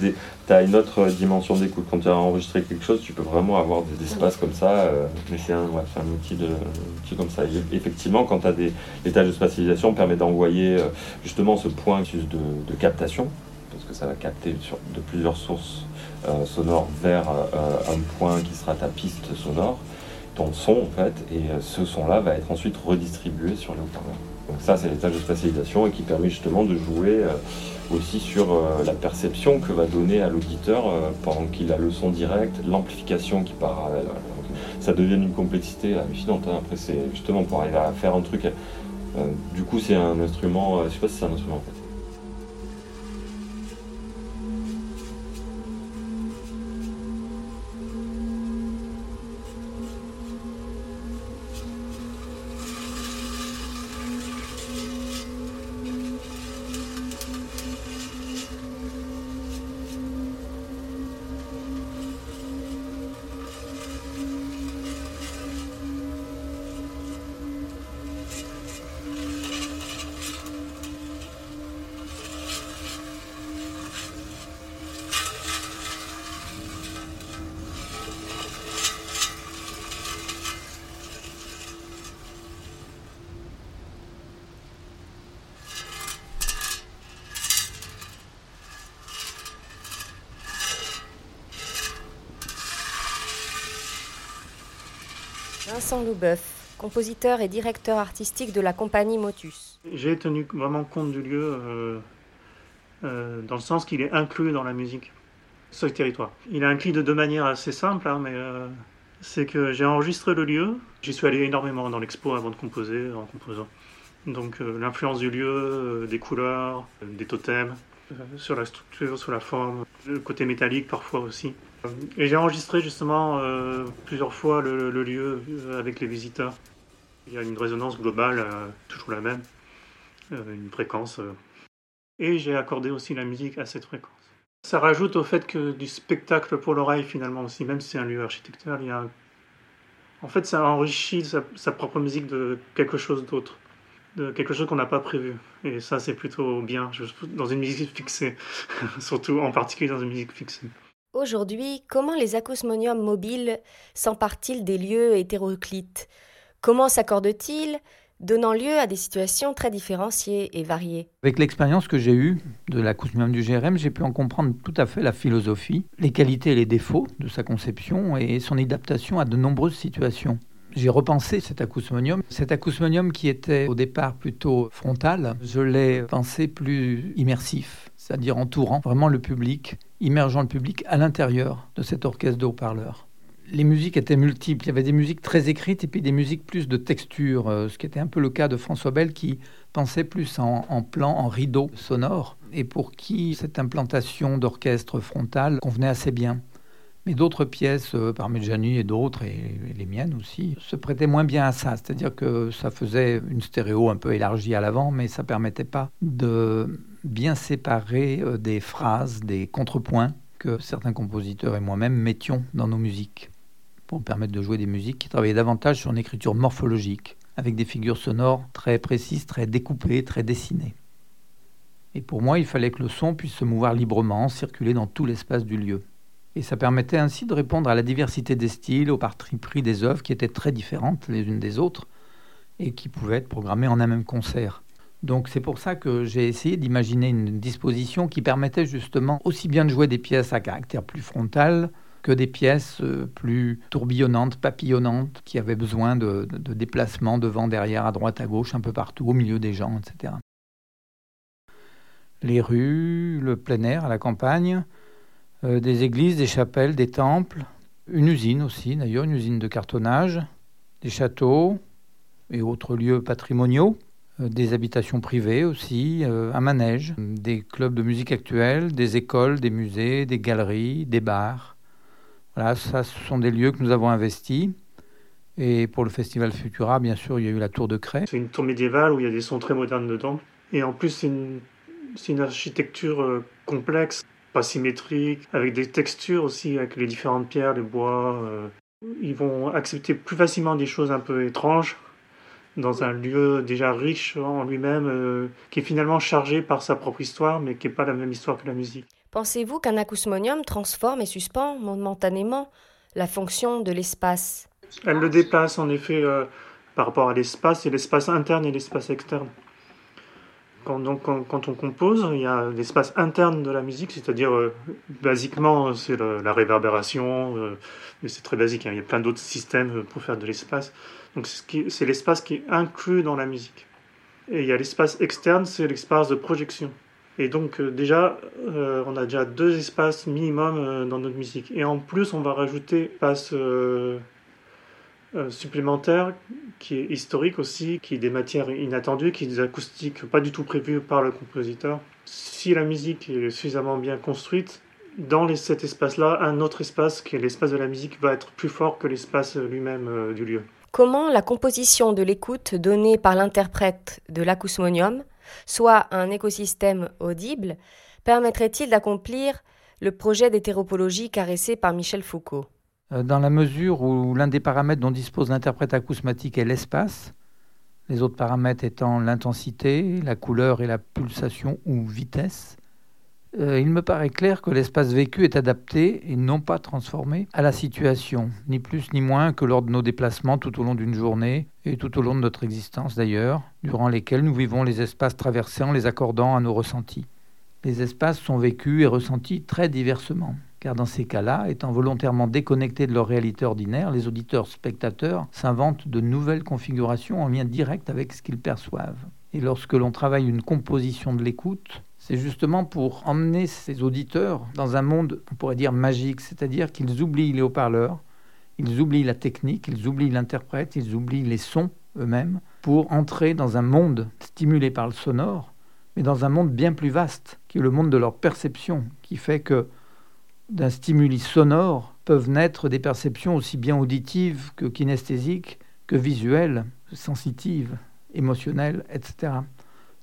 as, une autre dimension d'écoute. Quand tu as enregistré quelque chose, tu peux vraiment avoir des espaces comme ça. Euh, mais c'est un, un, outil, de, outil comme ça. effectivement, quand tu as des étages de spatialisation, permet d'envoyer euh, justement ce point de, de captation, parce que ça va capter de plusieurs sources euh, sonore vers un point qui sera ta piste sonore, ton son en fait, et ce son-là va être ensuite redistribué sur les haut-parleurs. Donc ça, c'est l'étage de spatialisation et qui permet justement de jouer aussi sur la perception que va donner à l'auditeur pendant qu'il a le son direct, l'amplification qui part. ça devienne une complexité hallucinante. hein. Après, c'est justement pour arriver à faire un truc. euh, du coup, c'est un instrument, euh, je sais pas si c'est un instrument en fait. Vincent Loubeuf, compositeur et directeur artistique de la compagnie Motus. J'ai tenu vraiment compte du lieu euh, euh, dans le sens qu'il est inclus dans la musique sur le territoire. Il est inclus de deux manières assez simples, hein, mais euh, c'est que j'ai enregistré le lieu. J'y suis allé énormément dans l'expo avant de composer, en composant. Donc l'influence du lieu, des couleurs, des totems, sur la structure, sur la forme, le côté métallique parfois aussi. Et j'ai enregistré justement euh, plusieurs fois le, lieu euh, avec les visiteurs. Il y a une résonance globale, euh, toujours la même, une fréquence. Et j'ai accordé aussi la musique à cette fréquence. Ça rajoute au fait que du spectacle pour l'oreille finalement aussi, même si c'est un lieu architectural, il y a en fait ça enrichit sa, propre musique de quelque chose d'autre, de quelque chose qu'on n'a pas prévu. Et ça c'est plutôt bien dans une musique fixée, surtout en particulier dans une musique fixée. Aujourd'hui, comment les acousmoniums mobiles s'emparent-ils des lieux hétéroclites? Comment s'accordent-ils, donnant lieu à des situations très différenciées et variées? Avec l'expérience que j'ai eue de l'acousmium du GRM, j'ai pu en comprendre tout à fait la philosophie, les qualités et les défauts de sa conception et son adaptation à de nombreuses situations. J'ai repensé cet acousmonium. Cet acousmonium qui était au départ plutôt frontal, je l'ai pensé plus immersif, c'est-à-dire entourant vraiment le public, immergeant le public à l'intérieur de cet orchestre de haut-parleurs les musiques étaient multiples. Il y avait des musiques très écrites et puis des musiques plus de texture, euh, ce qui était un peu le cas de François Bell qui pensait plus en, en plan, en rideau sonore, et pour qui cette implantation d'orchestre frontal convenait assez bien. Mais d'autres pièces, euh, Parmigiani et d'autres, et, les miennes aussi, se prêtaient moins bien à ça. C'est-à-dire que ça faisait une stéréo un peu élargie à l'avant, mais ça permettait pas de bien séparer euh, des phrases, des contrepoints que certains compositeurs et moi-même mettions dans nos musiques pour permettre de jouer des musiques qui travaillaient davantage sur une écriture morphologique, avec des figures sonores très précises, très découpées, très dessinées. Et pour moi, il fallait que le son puisse se mouvoir librement, circuler dans tout l'espace du lieu. Et ça permettait ainsi de répondre à la diversité des styles, au parti pris des œuvres qui étaient très différentes les unes des autres et qui pouvaient être programmées en un même concert. Donc c'est pour ça que j'ai essayé d'imaginer une disposition qui permettait justement aussi bien de jouer des pièces à caractère plus frontal que des pièces euh, plus tourbillonnantes, papillonnantes, qui avaient besoin de, déplacements devant, derrière, à droite, à gauche, un peu partout, au milieu des gens, etc. Les rues, le plein air la campagne, euh, des églises, des chapelles, des temples, une usine aussi, d'ailleurs, une usine de cartonnage, des châteaux et autres lieux patrimoniaux, euh, des habitations privées aussi, euh, un manège, des clubs de musique actuelle, des écoles, des musées, des galeries, des bars. Voilà, ça, ce sont des lieux que nous avons investis. Et pour le festival Futura, bien sûr, il y a eu la tour de Craie. C'est une tour médiévale où il y a des sons très modernes dedans. Et en plus, c'est une, architecture complexe, pas symétrique, avec des textures aussi, avec les différentes pierres, les bois. euh. Ils vont accepter plus facilement des choses un peu étranges dans un lieu déjà riche en lui-même, euh, qui est finalement chargé par sa propre histoire, mais qui n'est pas la même histoire que la musique. Pensez-vous qu'un acousmonium transforme et suspend momentanément la fonction de l'espace? Elle le déplace en effet euh, par rapport à l'espace, et l'espace interne et l'espace externe. Quand, donc, quand, on compose, il y a l'espace interne de la musique, c'est-à-dire, euh, basiquement, c'est la réverbération, euh, mais c'est très basique, hein, il y a plein d'autres systèmes euh, pour faire de l'espace. Donc c'est l'espace qui est inclus dans la musique. Et il y a l'espace externe, c'est l'espace de projection. Et donc déjà, on a déjà deux espaces minimum dans notre musique. Et en plus, on va rajouter euh, supplémentaire qui est historique aussi, qui est des matières inattendues, qui est des acoustiques pas du tout prévues par le compositeur. Si la musique est suffisamment bien construite, dans cet espace-là, un autre espace, qui est l'espace de la musique, va être plus fort que l'espace lui-même euh, du lieu. Comment la composition de l'écoute donnée par l'interprète de l'acousmonium, soit un écosystème audible, permettrait-il d'accomplir le projet d'hétéropologie caressé par Michel Foucault? Dans la mesure où l'un des paramètres dont dispose l'interprète acousmatique est l'espace, les autres paramètres étant l'intensité, la couleur et la pulsation ou vitesse, euh, il me paraît clair que l'espace vécu est adapté et non pas transformé à la situation, ni plus ni moins que lors de nos déplacements tout au long d'une journée et tout au long de notre existence d'ailleurs, durant lesquels nous vivons les espaces traversés en les accordant à nos ressentis. Les espaces sont vécus et ressentis très diversement, car dans ces cas-là, étant volontairement déconnectés de leur réalité ordinaire, les auditeurs-spectateurs s'inventent de nouvelles configurations en lien direct avec ce qu'ils perçoivent. Et lorsque l'on travaille une composition de l'écoute, c'est justement pour emmener ces auditeurs dans un monde, on pourrait dire magique, c'est-à-dire qu'ils oublient les haut-parleurs, ils oublient la technique, ils oublient l'interprète, ils oublient les sons eux-mêmes, pour entrer dans un monde stimulé par le sonore, mais dans un monde bien plus vaste, qui est le monde de leur perception, qui fait que d'un stimuli sonore peuvent naître des perceptions aussi bien auditives que kinesthésiques, que visuelles, sensitives, émotionnelles, etc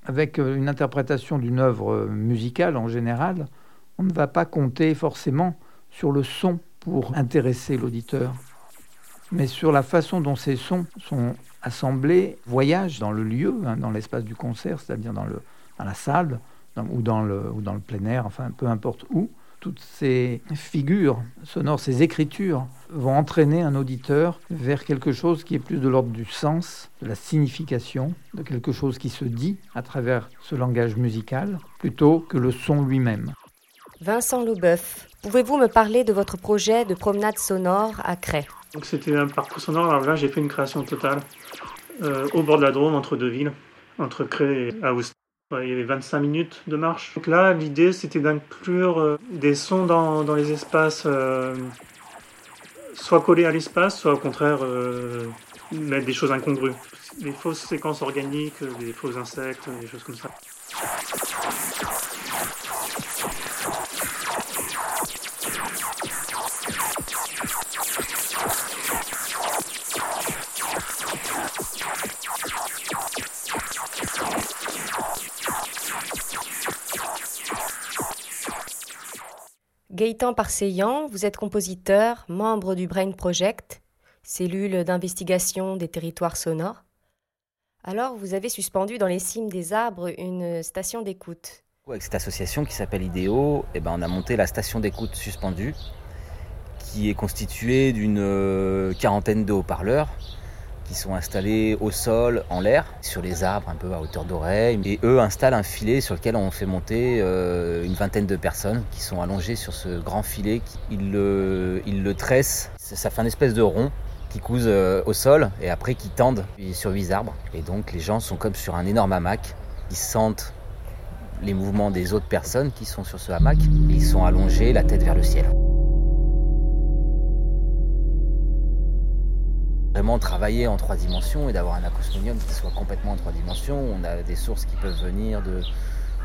avec euh, une interprétation d'une œuvre musicale en général, on ne va pas compter forcément sur le son pour intéresser l'auditeur, mais sur la façon dont ces sons sont assemblés, voyagent dans le lieu, hein, dans l'espace du concert, c'est-à-dire dans, dans la salle ou, dans le, ou dans le plein air, enfin peu importe où, toutes ces figures sonores, ces écritures vont entraîner un auditeur vers quelque chose qui est plus de l'ordre du sens, de la signification, de quelque chose qui se dit à travers ce langage musical, plutôt que le son lui-même. Vincent Loubeuf, pouvez-vous me parler de votre projet de promenade sonore à Cray? Donc c'était un parcours sonore, alors là j'ai fait une création totale euh, au bord de la Drôme, entre deux villes, entre Cray et Aoust il y avait 25 minutes de marche. Donc là, l'idée, c'était d'inclure euh, des sons dans, dans les espaces, euh, soit collés à l'espace, soit au contraire euh, mettre des choses incongrues. Des fausses séquences organiques, des faux insectes, des choses comme ça. Gaëtan Parseillan, vous êtes compositeur, membre du Brain Project, cellule d'investigation des territoires sonores. Alors, vous avez suspendu dans les cimes des arbres une station d'écoute. Avec cette association qui s'appelle IDEO, eh ben, on a monté la station d'écoute suspendue, qui est constituée d'une euh, quarantaine de haut-parleurs qui sont installés au sol, en l'air, sur les arbres un peu à hauteur d'oreille. Et eux installent un filet sur lequel on fait monter euh, une vingtaine de personnes qui sont allongées sur ce grand filet. Ils le, tressent, ça fait une espèce de rond qui couse euh, au sol et après qui tendent sur huit arbres. Et donc les gens sont comme sur un énorme hamac. Ils sentent les mouvements des autres personnes qui sont sur ce hamac. ils sont allongés, la tête vers le ciel. Vraiment travailler en trois dimensions et d'avoir un acousmonium qui soit complètement en trois dimensions. On a des sources qui peuvent venir de,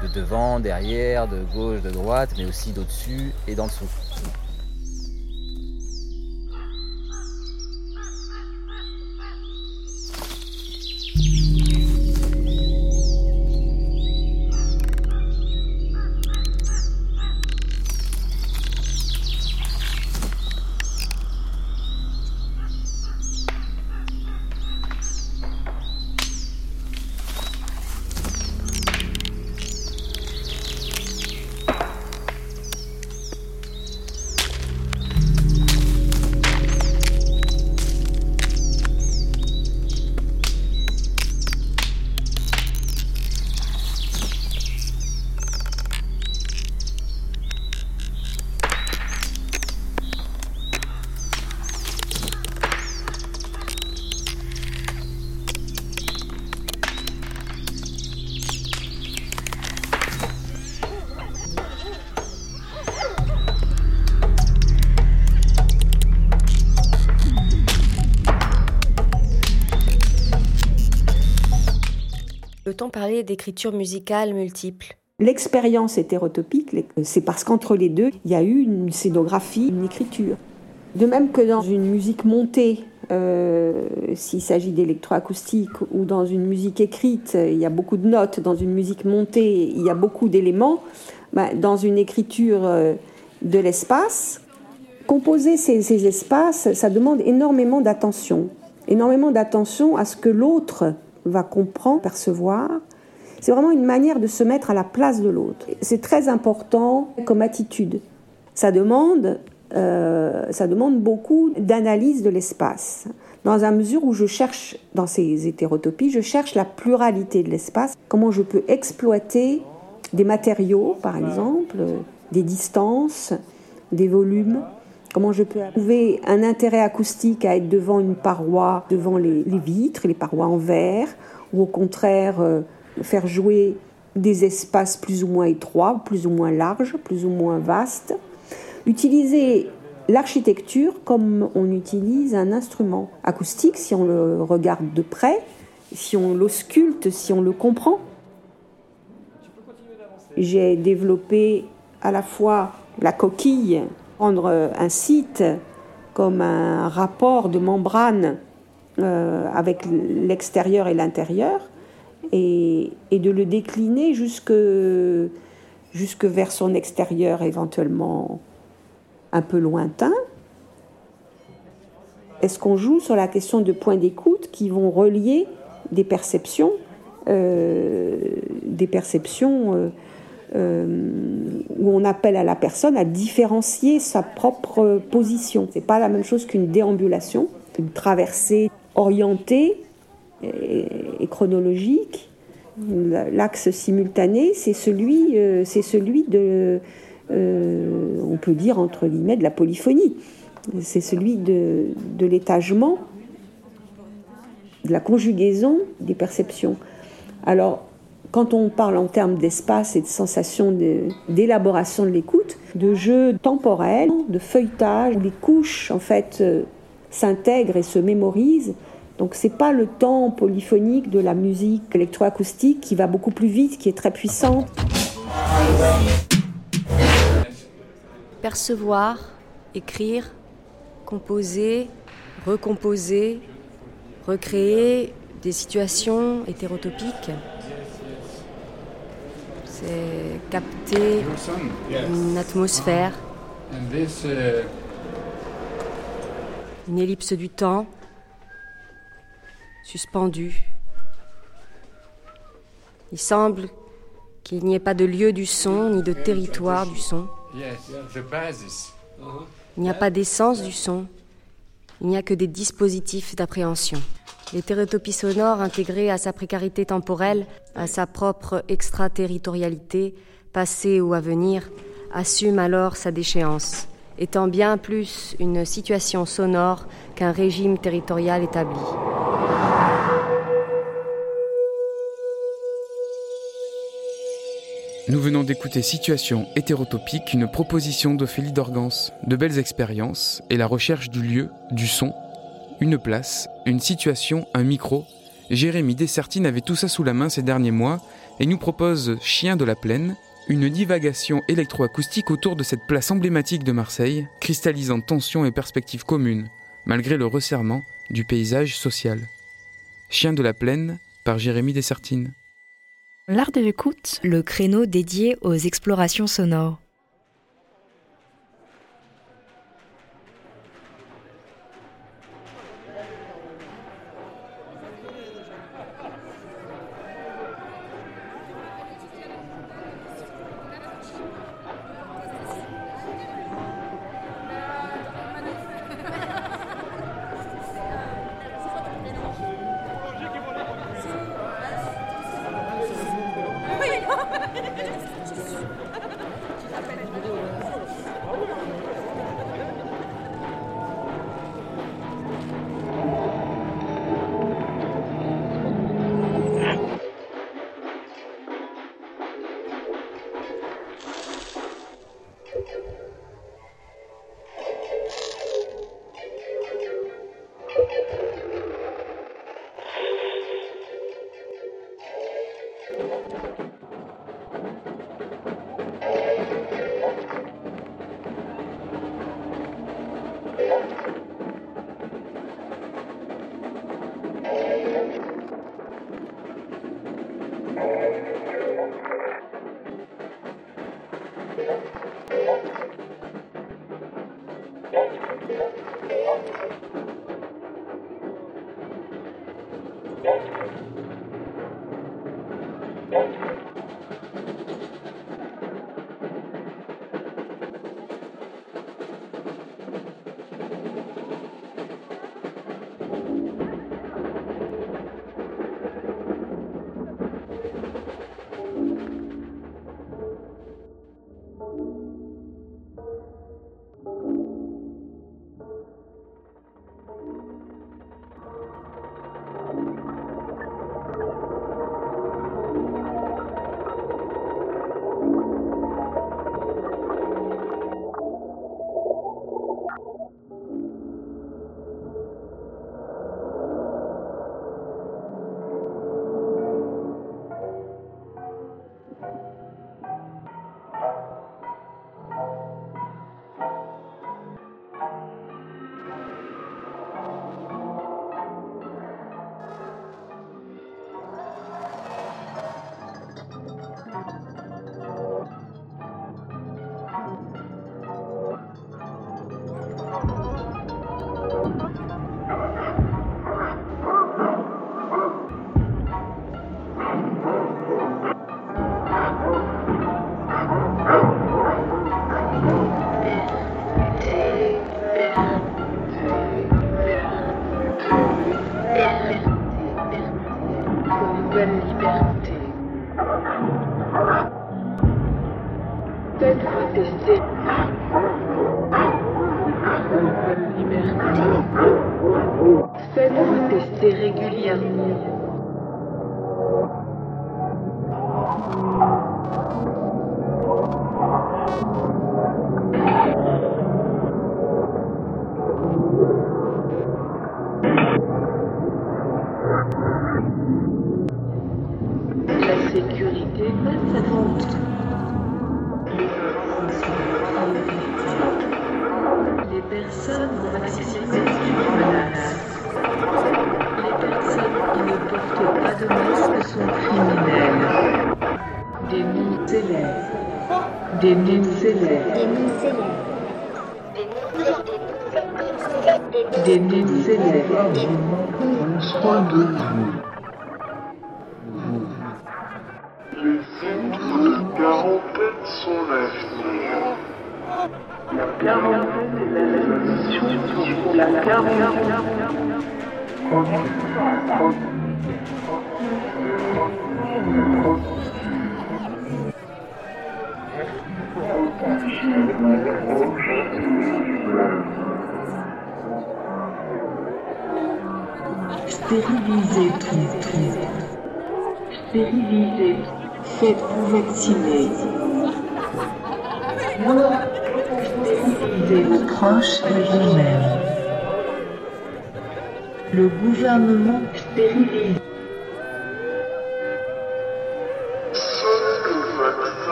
de devant, derrière, de gauche, de droite, mais aussi d'au-dessus et d'en dessous. Peut-on parler d'écriture musicale multiple? L'expérience hétérotopique, c'est parce qu'entre les deux, il y a eu une scénographie, une écriture. De même que dans une musique montée, euh, s'il s'agit d'électroacoustique, ou dans une musique écrite, il y a beaucoup de notes, dans une musique montée, il y a beaucoup d'éléments, ben, dans une écriture euh, de l'espace, composer ces espaces, ça demande énormément d'attention, énormément d'attention à ce que l'autre va comprendre, percevoir, c'est vraiment une manière de se mettre à la place de l'autre. C'est très important comme attitude. Ça demande, euh, ça demande beaucoup d'analyse de l'espace. Dans la mesure où je cherche, dans ces hétérotopies, je cherche la pluralité de l'espace. Comment je peux exploiter des matériaux, par exemple, des distances, des volumes. Comment je peux trouver un intérêt acoustique à être devant une paroi, devant les, vitres, les parois en verre, ou au contraire euh, faire jouer des espaces plus ou moins étroits, plus ou moins larges, plus ou moins vastes. Utiliser l'architecture comme on utilise un instrument acoustique si on le regarde de près, si on l'ausculte, si on le comprend. J'ai développé à la fois la coquille, prendre un site comme un rapport de membrane euh, avec l'extérieur et l'intérieur, et, de le décliner jusque, vers son extérieur éventuellement un peu lointain. Est-ce qu'on joue sur la question de points d'écoute qui vont relier des perceptions, euh, des perceptions euh, euh, où on appelle à la personne à différencier sa propre position. C'est pas la même chose qu'une déambulation, une traversée orientée et chronologique. L'axe simultané, c'est celui, euh, c'est celui de, euh, on peut dire entre guillemets, de la polyphonie. C'est celui de, de l'étagement, de la conjugaison des perceptions. Alors, quand on parle en termes d'espace et de sensation d'élaboration de, l'écoute, de jeu temporel, de feuilletage, les couches en fait euh, s'intègrent et se mémorisent donc c'est pas le temps polyphonique de la musique électroacoustique qui va beaucoup plus vite, qui est très puissante. Percevoir, écrire, composer, recomposer, recréer des situations hétérotopiques. C'est capter une atmosphère, une ellipse du temps, suspendu. Il semble qu'il n'y ait pas de lieu du son ni de territoire du son. Il n'y a pas d'essence du son. Il n'y a que des dispositifs d'appréhension. L'hétérotopie sonore intégrée à sa précarité temporelle, à sa propre extraterritorialité, passée ou à venir, assume alors sa déchéance, étant bien plus une situation sonore qu'un régime territorial établi. Nous venons d'écouter Situation hétérotopique, une proposition d'Ophélie Dorgans, de belles expériences et la recherche du lieu, du son, une place, une situation, un micro. Jérémy Dessertine avait tout ça sous la main ces derniers mois et nous propose Chien de la Plaine, une divagation électroacoustique autour de cette place emblématique de Marseille, cristallisant tensions et perspectives communes, malgré le resserrement du paysage social. Chien de la Plaine par Jérémy Dessertine. L'art de l'écoute, le créneau dédié aux explorations sonores.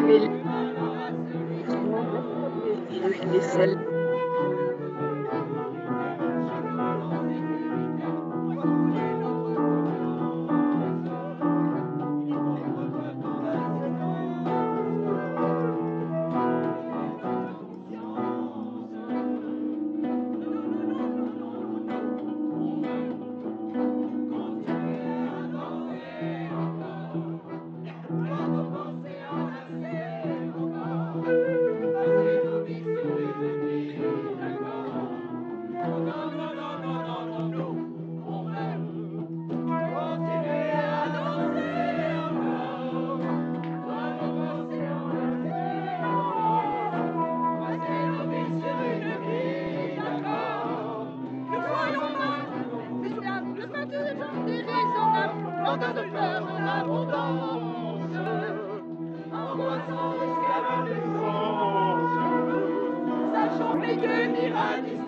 family. content de faire en abondance, en moissant jusqu'à la naissance, sachant les guémir à.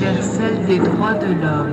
Universelle des droits de l'homme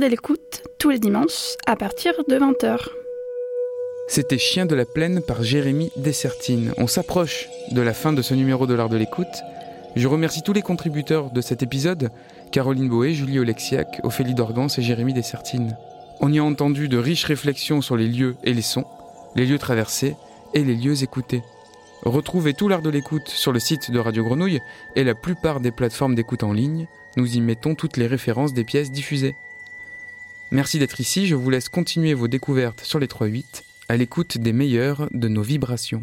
L'écoute, tous les dimanches, à partir de 20h. C'était Chien de la plaine par Jérémy Dessertine. On s'approche de la fin de ce numéro de l'art de l'écoute. Je remercie tous les contributeurs de cet épisode, Caroline Boé, Julie Olexiac, Ophélie Dorgans et Jérémy Dessertine. On y a entendu de riches réflexions sur les lieux et les sons. les lieux traversés et les lieux écoutés. Retrouvez tout l'art de l'écoute sur le site de Radio Grenouille et la plupart des plateformes d'écoute en ligne. Nous y mettons toutes les références des pièces diffusées. Merci d'être ici, je vous laisse continuer vos découvertes sur les 3-8 à l'écoute des meilleures de nos vibrations.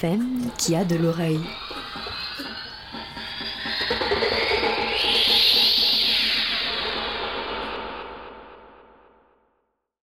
FM qui a de l'oreille.